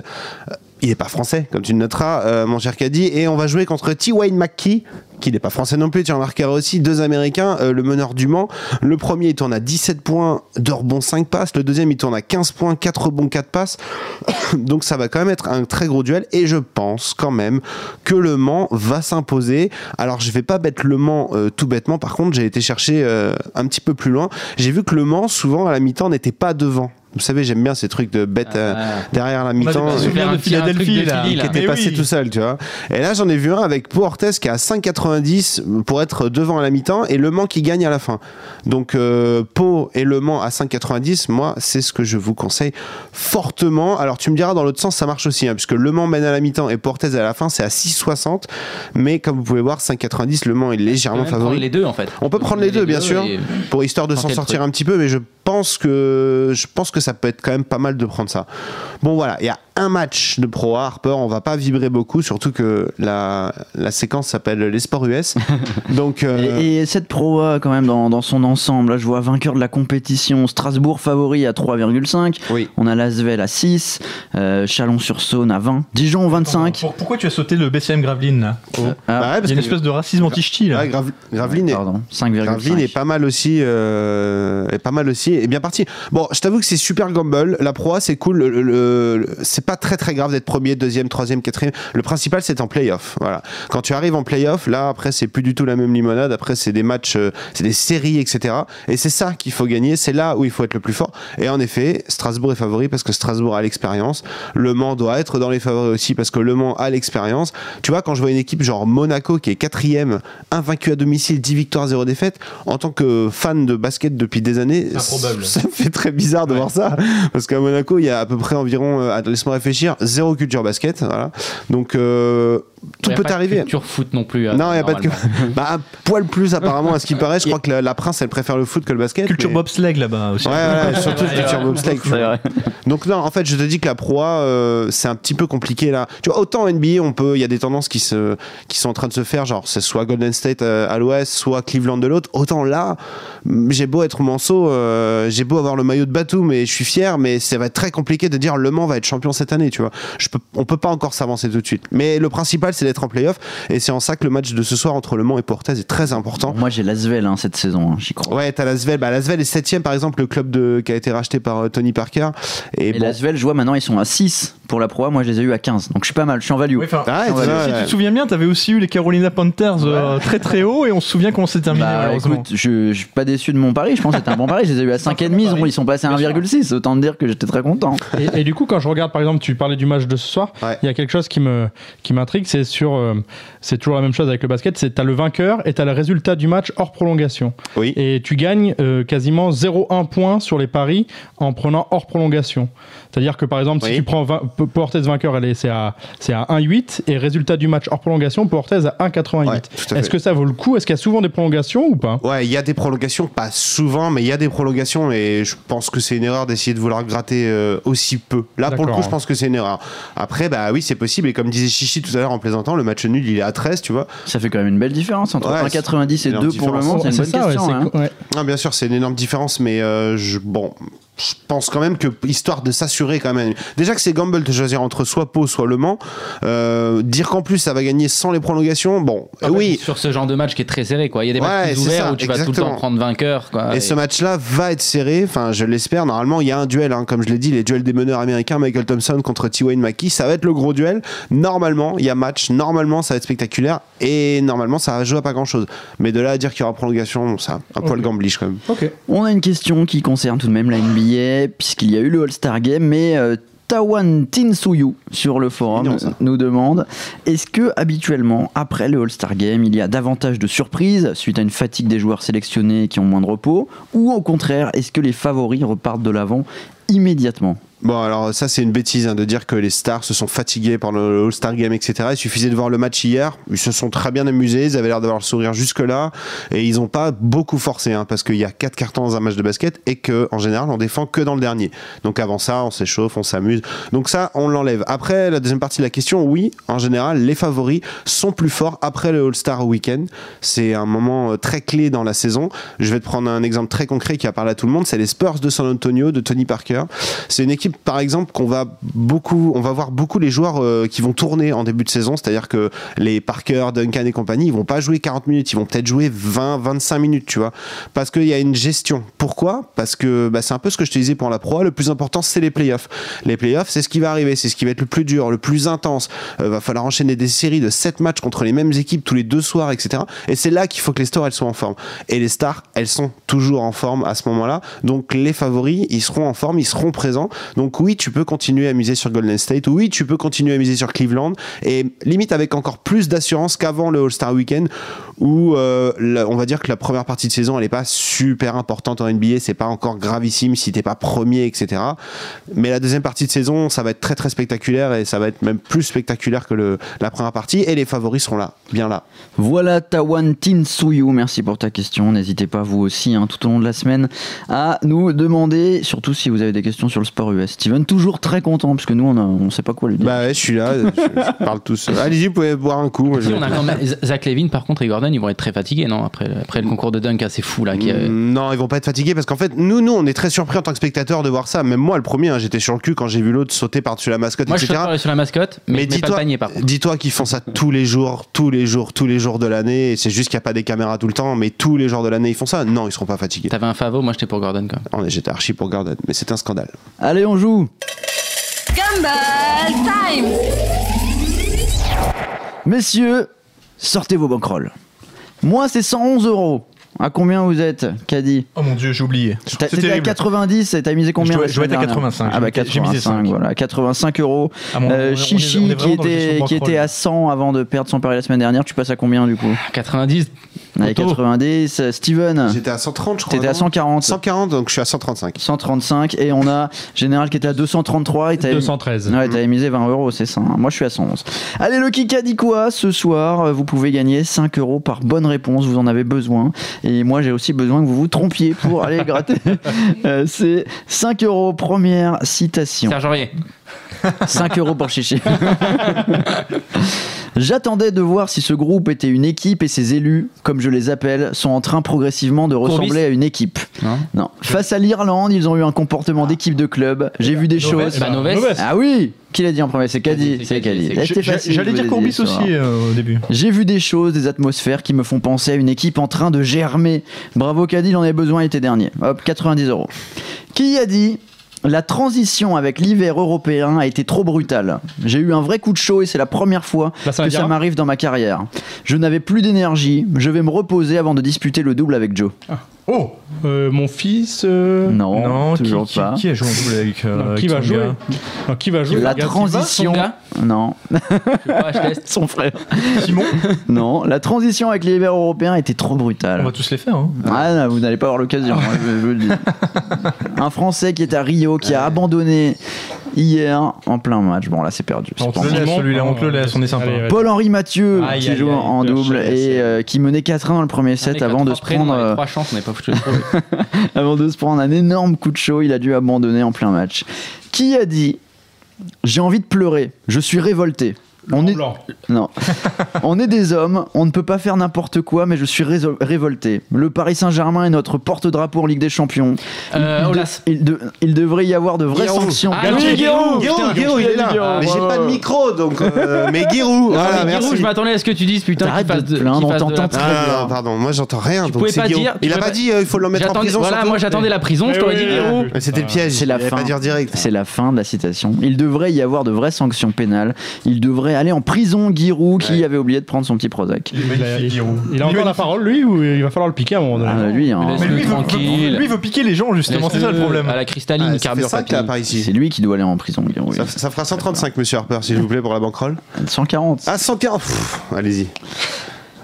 Il n'est pas français, comme tu le noteras, euh, mon cher Caddy. Et on va jouer contre T. Wayne McKee, qui n'est pas français non plus, tu remarqueras aussi, deux Américains, euh, le meneur du Mans. Le premier, il tourne à 17 points, 2 rebonds, 5 passes. Le deuxième, il tourne à 15 points, 4 rebonds, 4 passes. [COUGHS] Donc ça va quand même être un très gros duel. Et je pense quand même que le Mans va s'imposer. Alors je vais pas mettre le Mans euh, tout bêtement. Par contre, j'ai été chercher euh, un petit peu plus loin. J'ai vu que le Mans, souvent, à la mi-temps, n'était pas devant. Vous savez, j'aime bien ces trucs de bête euh, Ah. derrière la mi-temps. euh, de Philadelphie, de là. Qui était Mais passé oui. tout seul, tu vois. Et là, j'en ai vu un avec Portes qui est à 5,90 pour être devant à la mi-temps et Le Mans qui gagne à la fin. Donc, euh, Pau et Le Mans à 5,90, moi, c'est ce que je vous conseille fortement. Alors, tu me diras, dans l'autre sens, ça marche aussi, hein, puisque Le Mans mène à la mi-temps et Portes à la fin, c'est à 6,60. Mais comme vous pouvez voir, 5,90, Le Mans est On peut légèrement favori. les deux en fait. On peut prendre les deux, bien sûr, et- pour histoire de s'en sortir truc. un petit peu, mais je je pense que ça peut être quand même pas mal de prendre ça. Bon voilà, il y a un match de Pro A, Harper, on va pas vibrer beaucoup, surtout que la, la séquence s'appelle les sports US. [LAUGHS] Donc euh, Et, et cette Pro A, quand même, dans, dans son ensemble, là, je vois vainqueur de la compétition, Strasbourg favori à 3,5. oui. On a Lasvel à 6, euh, Chalon-sur-Saône à 20, Dijon au 25. Pour- pourquoi tu as sauté le BCM Gravelines là Ah, Bah ouais, Il parce y a une espèce de racisme anti-ch'ti là. ouais, Grave- Gravelines est- Pardon, Gravelines est 5,5. pas mal aussi, euh, est pas mal aussi, et bien parti. Bon, je t'avoue que c'est super gamble. La Pro A, c'est cool. Le- le- le- c'est pas très très grave d'être premier, deuxième, troisième, quatrième. Le principal, c'est en playoff. Voilà. Quand tu arrives en playoff, là, après, c'est plus du tout la même limonade. Après, c'est des matchs, euh, c'est des séries, etc. Et c'est ça qu'il faut gagner. C'est là où il faut être le plus fort. Et en effet, Strasbourg est favori parce que Strasbourg a l'expérience. Le Mans doit être dans les favoris aussi parce que Le Mans a l'expérience. Tu vois, quand je vois une équipe genre Monaco qui est quatrième, invaincu à domicile, 10 victoires, 0 défaites, en tant que fan de basket depuis des années, ça me fait très bizarre de voir ça. Parce qu'à Monaco, il y a à peu près environ, euh, laisse-moi réfléchir, zéro culture basket. Voilà. Donc, euh, tout peut pas de arriver. culture foot non plus. euh, Non, il n'y a pas de. [LAUGHS] Bah, un poil plus apparemment à ce qui [LAUGHS] paraît. Je crois que la, la Prince, elle préfère le foot que le basket. Culture mais- bobsleigh là-bas aussi. Ouais, ouais, surtout culture bobsleigh. Donc non, en fait, je te dis que la proie, euh, c'est un petit peu compliqué là. Tu vois, autant en NBA, on peut, il y a des tendances qui se, qui sont en train de se faire, genre c'est soit Golden State euh, à l'ouest, soit Cleveland de l'autre. Autant là, j'ai beau être manceau, euh, j'ai beau avoir le maillot de Batum, mais je suis fier, mais ça va être très compliqué de dire Le Mans va être champion cette année, tu vois. Je peux, on peut pas encore s'avancer tout de suite. Mais le principal, c'est d'être en playoff, et c'est en ça que le match de ce soir entre Le Mans et Portez est très important. Moi, j'ai l'Asvel hein, cette saison, hein, j'y crois. Ouais, t'as l'Asvel. Bah, l'Asvel est septième, par exemple, le club de, qui a été racheté par euh, Tony Parker. Et, bon. l'Asvel, je vois maintenant, ils sont à 6 pour la Pro. Moi, je les ai eu à 15. Donc, je suis pas mal, je suis en value. Oui, Ah, Si tu aller- vois, si ouais. tu te souviens bien, t'avais aussi eu les Carolina Panthers euh, très très haut et on se souvient comment c'est terminé Bah, écoute, je, je suis pas déçu de mon pari. Je pense que c'était un bon pari. Je les ai eu à 5,5. Ils, ont- ils sont passés à 1,6. Autant te dire que j'étais très content. Et, et du coup, quand je regarde, par exemple, tu parlais du match de ce soir, il Ouais. y a quelque chose qui me qui m'intrigue, c'est sur, euh, c'est toujours la même chose avec le basket, c'est t'as le vainqueur et t'as le résultat du match hors prolongation. Oui. Et tu gagnes euh, quasiment 0,1 point sur les paris en prenant hors prolongation. C'est-à-dire que par exemple, Oui. si tu prends 20 P- Portez vainqueur, elle est, c'est à, c'est à 1,8 et résultat du match hors prolongation, Portez à 1,88. Ouais. Est-ce que ça vaut le coup? Est-ce qu'il y a souvent des prolongations ou pas? Ouais, il y a des prolongations, pas souvent, mais il y a des prolongations et je pense que c'est une erreur d'essayer de vouloir gratter euh, aussi peu. Là, pour le coup, je pense que c'est une erreur. Après, bah oui, c'est possible. Et comme disait Chichi tout à l'heure en le match nul, il est à 13, tu vois. Ça fait quand même une belle différence entre Ouais, 1,90 et c'est une 2 pour le moment. C'est une bonne ça, question. hein. ouais. Non, bien sûr, c'est une énorme différence, mais euh, je, bon, je pense quand même que, histoire de s'assurer quand même, déjà que c'est gamble de choisir entre soit Pau, soit Le Mans, euh, dire qu'en plus ça va gagner sans les prolongations, bon, En fait, oui. Sur ce genre de match qui est très serré, quoi. Il y a des Ouais, matchs plus ouverts ça, où tu vas tout le temps prendre vainqueur, quoi. Et ce match-là va être serré, enfin je l'espère. Normalement, il y a un duel, hein, comme je l'ai dit, les duels des meneurs américains, Michael Thompson contre T. Wayne Mackey, ça va être le gros duel. Normalement, il y a match, normalement ça va être spectaculaire, et normalement ça va jouer à pas grand-chose. Mais de là à dire qu'il y aura prolongation, ça, un poil gambliche quand même. Ok. On a une question qui concerne tout de même la NBA, puisqu'il y a eu le All-Star Game, mais euh, Tawan Tinsuyu sur le forum nous demande est-ce que habituellement après le All-Star Game il y a davantage de surprises suite à une fatigue des joueurs sélectionnés qui ont moins de repos ou au contraire est-ce que les favoris repartent de l'avant immédiatement? Bon, alors ça, c'est une bêtise hein, de dire que les stars se sont fatigués par le All-Star Game, etc. Il suffisait de voir le match hier. Ils se sont très bien amusés. Ils avaient l'air d'avoir le sourire jusque-là. Et ils n'ont pas beaucoup forcé, hein, parce qu'il y a quatre cartons dans un match de basket et que en général, on défend que dans le dernier. Donc avant ça, on s'échauffe, on s'amuse. Donc ça, on l'enlève. Après, la deuxième partie de la question, oui, en général, les favoris sont plus forts après le All-Star Weekend. C'est un moment euh, très clé dans la saison. Je vais te prendre un exemple très concret qui a parlé à tout le monde. C'est les Spurs de San Antonio de Tony Parker. C'est une équipe, par exemple, qu'on va beaucoup, on va voir beaucoup les joueurs euh, qui vont tourner en début de saison. C'est-à-dire que les Parker, Duncan et compagnie, ils vont pas jouer 40 minutes, ils vont peut-être jouer 20, 25 minutes, tu vois. Parce qu'il y a une gestion. Pourquoi? Parce que bah, c'est un peu ce que je te disais pour la pro. Le plus important, c'est les playoffs. Les playoffs, c'est ce qui va arriver, c'est ce qui va être le plus dur, le plus intense. Euh, va falloir enchaîner des séries de 7 matchs contre les mêmes équipes tous les deux soirs, etc. Et c'est là qu'il faut que les stars elles soient en forme. Et les stars, elles sont toujours en forme à ce moment-là. Donc les favoris, ils seront en forme, ils seront présents. Donc oui, tu peux continuer à miser sur Golden State. Oui, tu peux continuer à miser sur Cleveland. Et limite avec encore plus d'assurance qu'avant le All-Star Weekend, où euh, on va dire que la première partie de saison, elle n'est pas super importante en NBA. C'est pas encore gravissime si t'es pas premier, etc. Mais la deuxième partie de saison, ça va être très très spectaculaire et ça va être même plus spectaculaire que la première partie. Et les favoris seront là, bien là. Voilà Tawan Tinsuyu, merci pour ta question. N'hésitez pas vous aussi hein, tout au long de la semaine à nous demander, surtout si vous avez des questions sur le sport US. Steven, toujours très content, parce que nous on on sait pas quoi lui dire. Bah ouais, je suis là, je, je [LAUGHS] parle tout seul. Allez-y, vous pouvez boire un coup. je- Si, on a quand même- Zach Levine, par contre, et Gordon, ils vont être très fatigués, non après, après le concours de dunk assez fou là. Qui, euh, Mm, Non, ils vont pas être fatigués parce qu'en fait, nous, nous, on est très surpris en tant que spectateurs de voir ça. Même moi, le premier, hein, j'étais sur le cul quand j'ai vu l'autre sauter par-dessus la mascotte, Moi, je etc. saute pas sur la mascotte, mais, je mets pas le panier par contre. dis-toi qu'ils font ça tous les jours, tous les jours, tous les jours de l'année. Et C'est juste qu'il n'y a pas des caméras tout le temps, mais tous les jours de l'année, ils font ça. Non, ils seront pas fatigués. T'avais un favo, moi j'étais pour Gordon quand même. J'étais archi pour Gordon, mais c'est un scandale. Allez, on joue Gumball Time Messieurs, sortez vos banquerolles. Moi, c'est 111 euros. À combien vous êtes, Caddy Oh mon dieu, j'ai oublié. C'était à terrible. 90 et t'as misé combien Je dois- être à dernière 85, Ah bah j'ai- j'ai misé 85, 5. voilà, 85 euros. Ah, Euh, Chichi qui était, qui était à 100 avant de perdre son pari la semaine dernière, tu passes à combien du coup? 90 Allez, 90. euh, Steven, J'étais à 130, je crois. t'étais à non 140. 140, donc je suis à 135. 135 et on a Général qui était à 233 et t'avais 213. Ouais, t'avais misé 20 euros, c'est ça. hein. Moi, je suis à 111. Allez, le Kika dit quoi ce soir? Euh, Vous pouvez gagner 5 euros par bonne réponse. Vous en avez besoin. Et moi, j'ai aussi besoin que vous vous trompiez pour aller [LAUGHS] gratter. Euh, c'est 5 euros. Première citation. Serge Aurier. 5 euros pour Chichi. [LAUGHS] J'attendais de voir si ce groupe était une équipe et ses élus, comme je les appelle, sont en train progressivement de ressembler Courbis à une équipe. Non. Non. Face à l'Irlande, ils ont eu un comportement d'équipe de club. J'ai vu des Noves, choses. Bah, Noves. Ah oui Qui l'a dit en premier C'est Caddy. C'est J'allais dire Courbis aussi euh, au début. J'ai vu des choses, des atmosphères qui me font penser à une équipe en train de germer. Bravo Caddy, il en avait besoin l'été dernier. Hop, 90 euros. Qui a dit la transition avec l'hiver européen a été trop brutale. J'ai eu un vrai coup de chaud et c'est la première fois Là, ça va que ça m'arrive dans ma carrière. Je n'avais plus d'énergie, je vais me reposer avant de disputer le double avec Joe. Oh Euh, Mon fils. euh, Non, non, qui, toujours qui- pas. qui a joué en double avec, euh, non, avec qui va jouer gars Non, Qui va jouer La transition. Son Non, Je sais pas, je teste. [LAUGHS] son frère. Simon Non, la transition avec l'hiver européen était trop On brutale. va tous les faire. Hein. Ah, non, vous n'allez pas avoir l'occasion, hein, je, je vous le dis. [LAUGHS] Un Français qui est à Rio, qui a abandonné hier en plein match. Bon, là, c'est perdu. c'est On pas te le bon. laisse, celui-là, on te le laisse, on est sympa. Paul-Henri Mathieu, Aïe, qui aïe, joue aïe, en double et euh, qui menait 4-1 dans le premier set avant de, se prendre, euh, chances, on pas foutu le trouver. [LAUGHS] avant de se prendre un énorme coup de chaud. Il a dû abandonner en plein match. Qui a dit J'ai envie de pleurer, je suis révolté on est, non. on est des hommes, on ne peut pas faire n'importe quoi, mais je suis révolté. Le Paris Saint-Germain est notre porte-drapeau en Ligue des Champions. Euh, il, de- Olas. il de- il devrait y avoir de vraies sanctions. Ah, oui, Giroud. Giroud, il est là. Mais j'ai pas de micro, donc. euh, [LAUGHS] mais Giroud, voilà, Mais Giroud, merci. je m'attendais à ce que tu dises, putain, fasse de plaindre, on t'entend très Ah, bien. non, pardon, moi j'entends rien. Tu donc pouvais pas dire- tu Il a pas dit euh, il faut le mettre en prison. Voilà, moi j'attendais la prison, je t'aurais dit Giroud. C'était le piège. C'est la fin. pas dire direct. C'est la fin de la citation. Il devrait y avoir de vraies sanctions pénales. Il devrait aller en prison, Giroud, qui avait oublié de prendre son petit Prozac. Il a, magnifique, il- Giroud. il a encore la parole, lui, ou il va falloir le piquer à un moment donné Ah, lui, hein, Mais lui, il veut, lui, piquer les gens, justement, c'est ça le problème. À la cristalline, Ah, il Ça fait carbure 5 pas. là par ici. c'est lui qui doit aller en prison, Giroud. Ça, ça fera 135, monsieur Harper, s'il vous plaît, pour la banquerolle. 140. Ah, 140. Pff, Allez-y.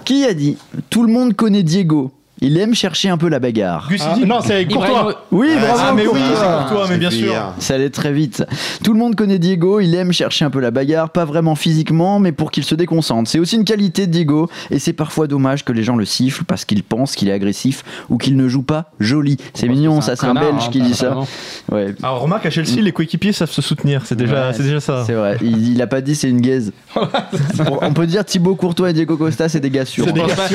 Qui a dit Tout le monde connaît Diego. Il aime chercher un peu la bagarre. Ah, non, c'est Courtois. Ibrahimo- Oui, Ah, bravo. Ah, mais oui, Courtois. c'est Courtois, mais bien sûr. Ça allait très vite. Tout le monde connaît Diego, il aime chercher un peu la bagarre, pas vraiment physiquement, mais pour qu'il se déconcentre. C'est aussi une qualité de Diego, et c'est parfois dommage que les gens le sifflent parce qu'ils pensent qu'il est agressif ou qu'il ne joue pas joli. C'est mignon, ça, c'est un Belge hein, qui dit ça. Ouais. Alors remarque, à Chelsea, les coéquipiers savent se soutenir, c'est déjà, Ouais, c'est déjà ça. C'est vrai, il, il a pas dit c'est une gaze. [LAUGHS] on, peut dire Thibaut Courtois et Diego Costa, c'est des gars sûrs. Je pense pas-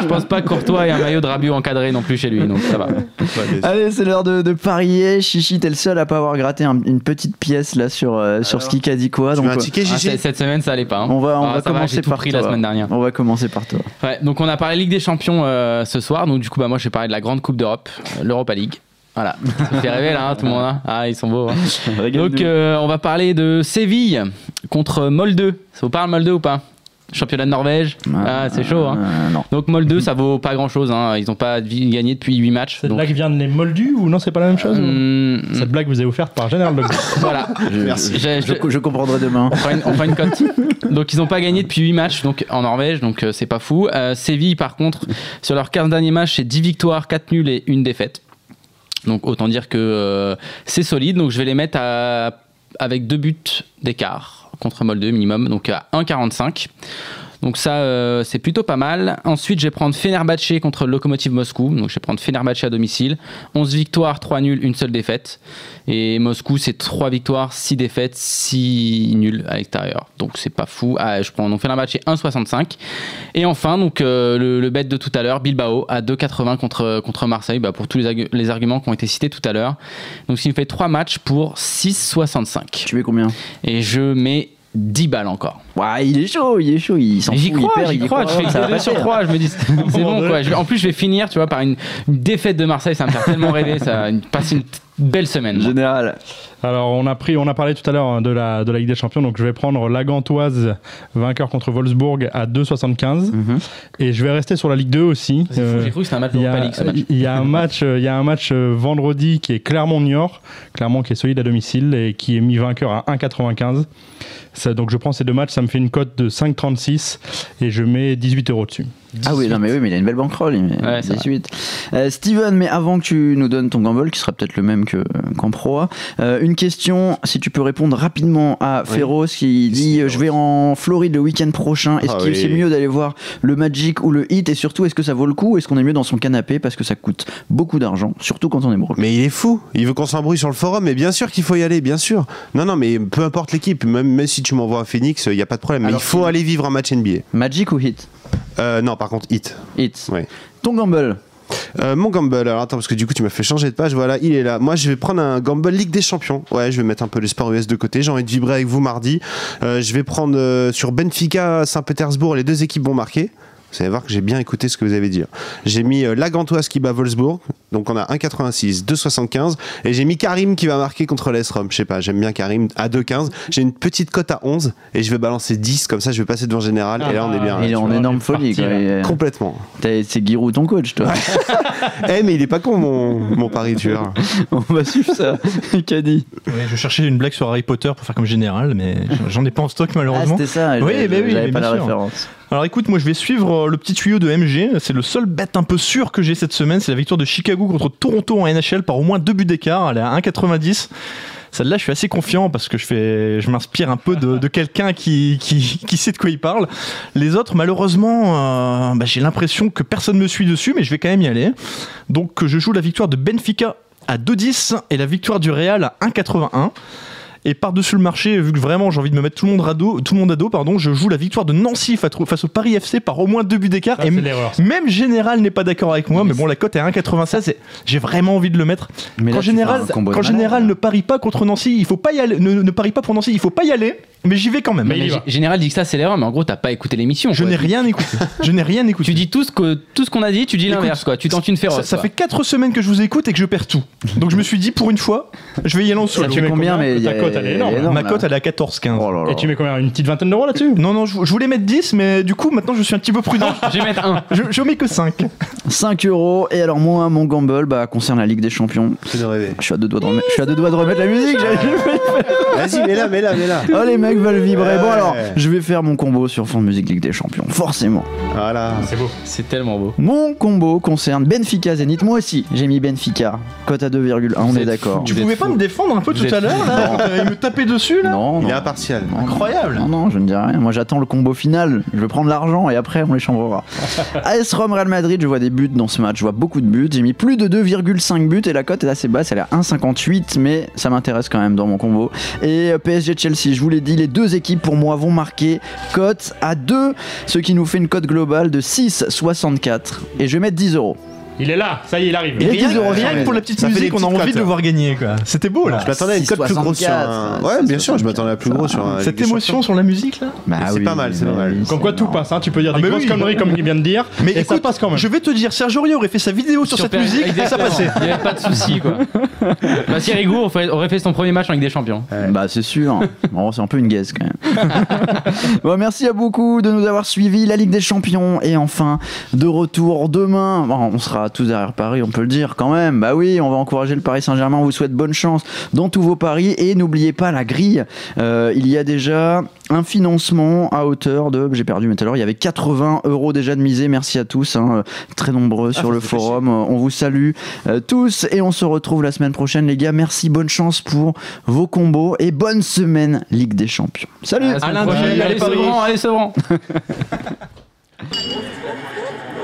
je pense pas [LAUGHS] Courtois ait un maillot de Rabiot encadré non plus chez lui, donc ça va. Allez, c'est l'heure de, de parier. Chichi, t'es le seul à pas avoir gratté un- une petite pièce là sur, euh, sur ce qui a dit quoi. Donc, un ticket, Ah, cette semaine, ça allait pas. hein. on va, on Ah, va ça va, commencer par pris toi. la semaine dernière. On va commencer par toi. Ouais, donc on a parlé Ligue des Champions euh, ce soir, donc du coup bah moi j'ai parlé de la grande Coupe d'Europe, euh, l'Europa League. Voilà, [LAUGHS] ça fait rêver là, hein, tout le monde. hein. Ah, ils sont beaux. hein. Donc euh, on va parler de Séville contre Molde. Ça vous parle Molde ou pas? Championnat de Norvège. Ah, c'est chaud. Hein. Euh, non. Donc Molde, ça vaut pas grand chose. Hein. Ils n'ont pas gagné depuis 8 matchs. Cette donc, blague vient de les moldus ou non, c'est pas la même chose ou- hum, Cette blague vous est offerte par General Dog. [LAUGHS] voilà. Je, J'ai- je, je- je comprendrai demain. On fera une, on fera une cote. Donc ils n'ont pas gagné depuis 8 matchs donc, en Norvège, donc euh, c'est pas fou. Euh, Séville par contre, sur leurs 15 derniers matchs, c'est 10 victoires, 4 nuls et une défaite. Donc autant dire que euh, c'est solide. Donc je vais les mettre à- avec deux buts d'écart contre Molde minimum, donc à 1,45. Donc ça, euh, c'est plutôt pas mal. Ensuite, je vais prendre Fenerbahçe contre Lokomotiv Moscou. Donc je vais prendre Fenerbahçe à domicile. 11 victoires, 3 nuls, une seule défaite. Et Moscou, c'est 3 victoires, 6 défaites, 6 nuls à l'extérieur. Donc c'est pas fou. Ah, je prends donc Fenerbahçe 1,65. Et enfin, donc euh, le, le bet de tout à l'heure, Bilbao à 2,80 contre, contre Marseille, bah, pour tous les, les arguments qui ont été cités tout à l'heure. Donc ce qui me fait 3 matchs pour 6,65. Tu mets combien? Et je mets 10 balles encore. Ouais, il est chaud, il est chaud, il s'en fout, J'y il crois, perd, j'y il y crois. Je fais ça va que pas 2 sur faire. 3. Je me dis, [LAUGHS] c'est bon quoi. En plus, je vais finir, tu vois, par une, une défaite de Marseille. Ça me fait tellement rêver. Ça, passer une belle semaine. Général. Alors, on a, pris, on a parlé tout à l'heure hein, de la, de la Ligue des Champions, donc je vais prendre la Gantoise vainqueur contre Wolfsburg à 2,75. Mhm. Et je vais rester sur la Ligue 2 aussi. Euh, J'ai cru que c'était un match de ce match. il y a un match, euh, il y a un match euh, vendredi qui est Clermont-Niort, Clermont qui est solide à domicile et qui est mis vainqueur à 1,95. Ça, donc je prends ces deux matchs, ça me fait une cote de 5,36 et je mets 18 euros dessus. Ah oui, non, mais oui, mais il a une belle bankroll. Ouais, c'est 18. Euh, Steven, mais avant que tu nous donnes ton gamble, qui sera peut-être le même que- qu'en Pro A, euh, une question, si tu peux répondre rapidement à Oui. Féroce qui dit euh, Je vais en Floride le week-end prochain. Est-ce Ah qu'il oui. c'est mieux d'aller voir le Magic ou le Hit Et surtout, est-ce que ça vaut le coup Est-ce qu'on est mieux dans son canapé Parce que ça coûte beaucoup d'argent, surtout quand on est broke. Mais il est fou. Il veut qu'on s'embrouille sur le forum. Mais bien sûr qu'il faut y aller, bien sûr. Non, non, mais peu importe l'équipe. Même, même si tu m'envoies à Phoenix, il n'y a pas de problème. Mais il faut aller vivre un match NBA. Magic ou Hit Euh, non, par contre, hit. Hit. Ton gamble Euh, mon gamble, alors attends, parce que du coup, tu m'as fait changer de page. Voilà, il est là. Moi, je vais prendre un gamble Ligue des Champions. Ouais, je vais mettre un peu le sport US de côté. J'ai envie de vibrer avec vous mardi. Euh, je vais prendre euh, sur Benfica, Saint-Pétersbourg, les deux équipes vont marquer. Vous allez voir que j'ai bien écouté ce que vous avez dit. J'ai mis la Gantoise qui bat Wolfsburg. Donc on a 1,86, 2,75. Et j'ai mis Karim qui va marquer contre l'AS Rome. Je sais pas, j'aime bien Karim à 2,15. J'ai une petite cote à 11 et je vais balancer 10. Comme ça, je vais passer devant Général. et là, on est bien. Il est en vois, énorme folie. quoi. Il est- Complètement. C'est Giroud ton coach, toi. [LAUGHS] Eh, mais il est pas con, mon, mon pari tueur. [LAUGHS] on va suivre ça. [LAUGHS] Caddy. Ouais, je cherchais une blague sur Harry Potter pour faire comme général, mais j'en ai pas en stock Ah, malheureusement. c'était ça. Oui, bah oui, j'avais mais pas la sûr. référence. Alors écoute, moi je vais suivre euh, le petit tuyau de MG. C'est le seul bet un peu sûr que j'ai cette semaine. C'est la victoire de Chicago contre Toronto en NHL par au moins deux buts d'écart. Elle est à 1,90. Celle-là, je suis assez confiant parce que je, m'inspire un peu de, quelqu'un qui, qui, qui sait de quoi il parle. Les autres, malheureusement, euh, bah, j'ai l'impression que personne ne me suit dessus, mais je vais quand même y aller. Donc je joue la victoire de Benfica à 2,10 et la victoire du Real à 1,81. Et par-dessus le marché, vu que vraiment j'ai envie de me mettre tout le monde à dos, tout le monde à dos pardon, je joue la victoire de Nancy face au Paris FC par au moins deux buts d'écart. Et c'est m- l'erreur. même Général n'est pas d'accord avec moi, mais bon, la cote est à 1,96 et j'ai vraiment envie de le mettre. Mais quand Général, quand ne parie pas contre Nancy, il faut pas y aller, ne, ne parie pas pour Nancy, il faut pas y aller, mais j'y vais quand même. Mais il y va. Général dit que ça c'est l'erreur, mais en gros t'as pas écouté l'émission. Je quoi. n'ai rien écouté. Je n'ai rien écouté. Tu dis tout ce que tout ce qu'on a dit, tu dis Écoute, l'inverse quoi. Tu tentes une féroce. ça, ça quoi. fait 4 semaines que je vous écoute et que je perds tout. Donc je me suis dit, pour une fois, je vais y aller en Ça solo. fait mets combien, mais Ta cote, elle est énorme. énorme, Ma là. cote, elle est à 14-15. Oh là là. Et tu mets combien Une petite vingtaine d'euros là-dessus Non, non, je, je voulais mettre 10, mais du coup, maintenant, je suis un petit peu prudent. [LAUGHS] Je vais mettre un. je, je mets que 5. 5 euros. Et alors, moi, mon gamble bah, concerne la Ligue des Champions. C'est de rêver. Je suis à deux doigts de remettre, je suis à deux doigts de remettre la musique. j'avais- Vas-y, mets-la, mets-la, mets-la. Oh, les mecs veulent vibrer. Bon, alors, je vais faire mon combo sur fond de musique Ligue des Champions. Forcément. Voilà. C'est beau. C'est tellement beau. Mon combo concerne Benfica Zénith. Moi aussi, j'ai mis Benfica. Cote à 2,1. On est d'accord. Tu Vous pouvais êtes pas me défendre un peu Vous tout êtes à l'heure, là Non. quand Il me tapait dessus, là Non, Il non. est impartial. Non, Incroyable. Non, non, je ne dis rien. Moi, j'attends le combo final. Je veux prendre l'argent et après, on les chambrera. [LAUGHS] AS Rome Real Madrid, je vois des buts dans ce match. Je vois beaucoup de buts. J'ai mis plus de 2,5 buts et la cote est assez basse. Elle est à 1,58, mais ça m'intéresse quand même dans mon combo. Et euh, PSG Chelsea, je vous l'ai dit, les deux équipes pour moi vont marquer. Cote à 2, ce qui nous fait une cote globale de 6,64. Et je vais mettre 10 euros. Il est là, ça y est, il arrive. Est Rien, 10 euros rien sur que les- pour la petite Ça fait musique, on a petites envie cotes. de le voir gagner, quoi. C'était beau, là. Je m'attendais à une cote plus grosse sur un... 6,64, Ouais, bien sûr, je m'attendais à plus gros sur un. Cette Ligue des émotion sur la musique, là. Bah C'est pas mal, c'est bah pas mal. oui, Comme c'est quoi tout marrant. passe, hein. tu peux dire Ah, des mais grosses oui. conneries comme il vient de dire, Mais et ça écoute, passe quand même. je vais te dire, Sergio Rio aurait fait sa vidéo sur, cette musique et ça passait. Il n'y avait pas de souci quoi. [LAUGHS] bah, aurait aurait fait son premier match en Ligue des Champions. Bah c'est sûr. Bon, c'est un peu une gaze quand même. [LAUGHS] bon, merci à beaucoup de nous avoir suivis. La Ligue des Champions est enfin de retour demain. Bon, on sera tous derrière Paris, on peut le dire quand même. Bah oui, on va encourager le Paris Saint-Germain. On vous souhaite bonne chance dans tous vos paris et n'oubliez pas la grille. Euh, il y a déjà un financement à hauteur de, j'ai perdu mais tout à l'heure, il y avait 80 euros déjà de misée. Merci à tous, hein, très nombreux sur le forum. On vous salue euh, tous et on se retrouve la semaine prochaine, les gars. Merci, bonne chance pour vos combos et bonne semaine Ligue des Champions. Salut. À Alain prochaine. Dupuis, Allez, allez, Paris. [LAUGHS]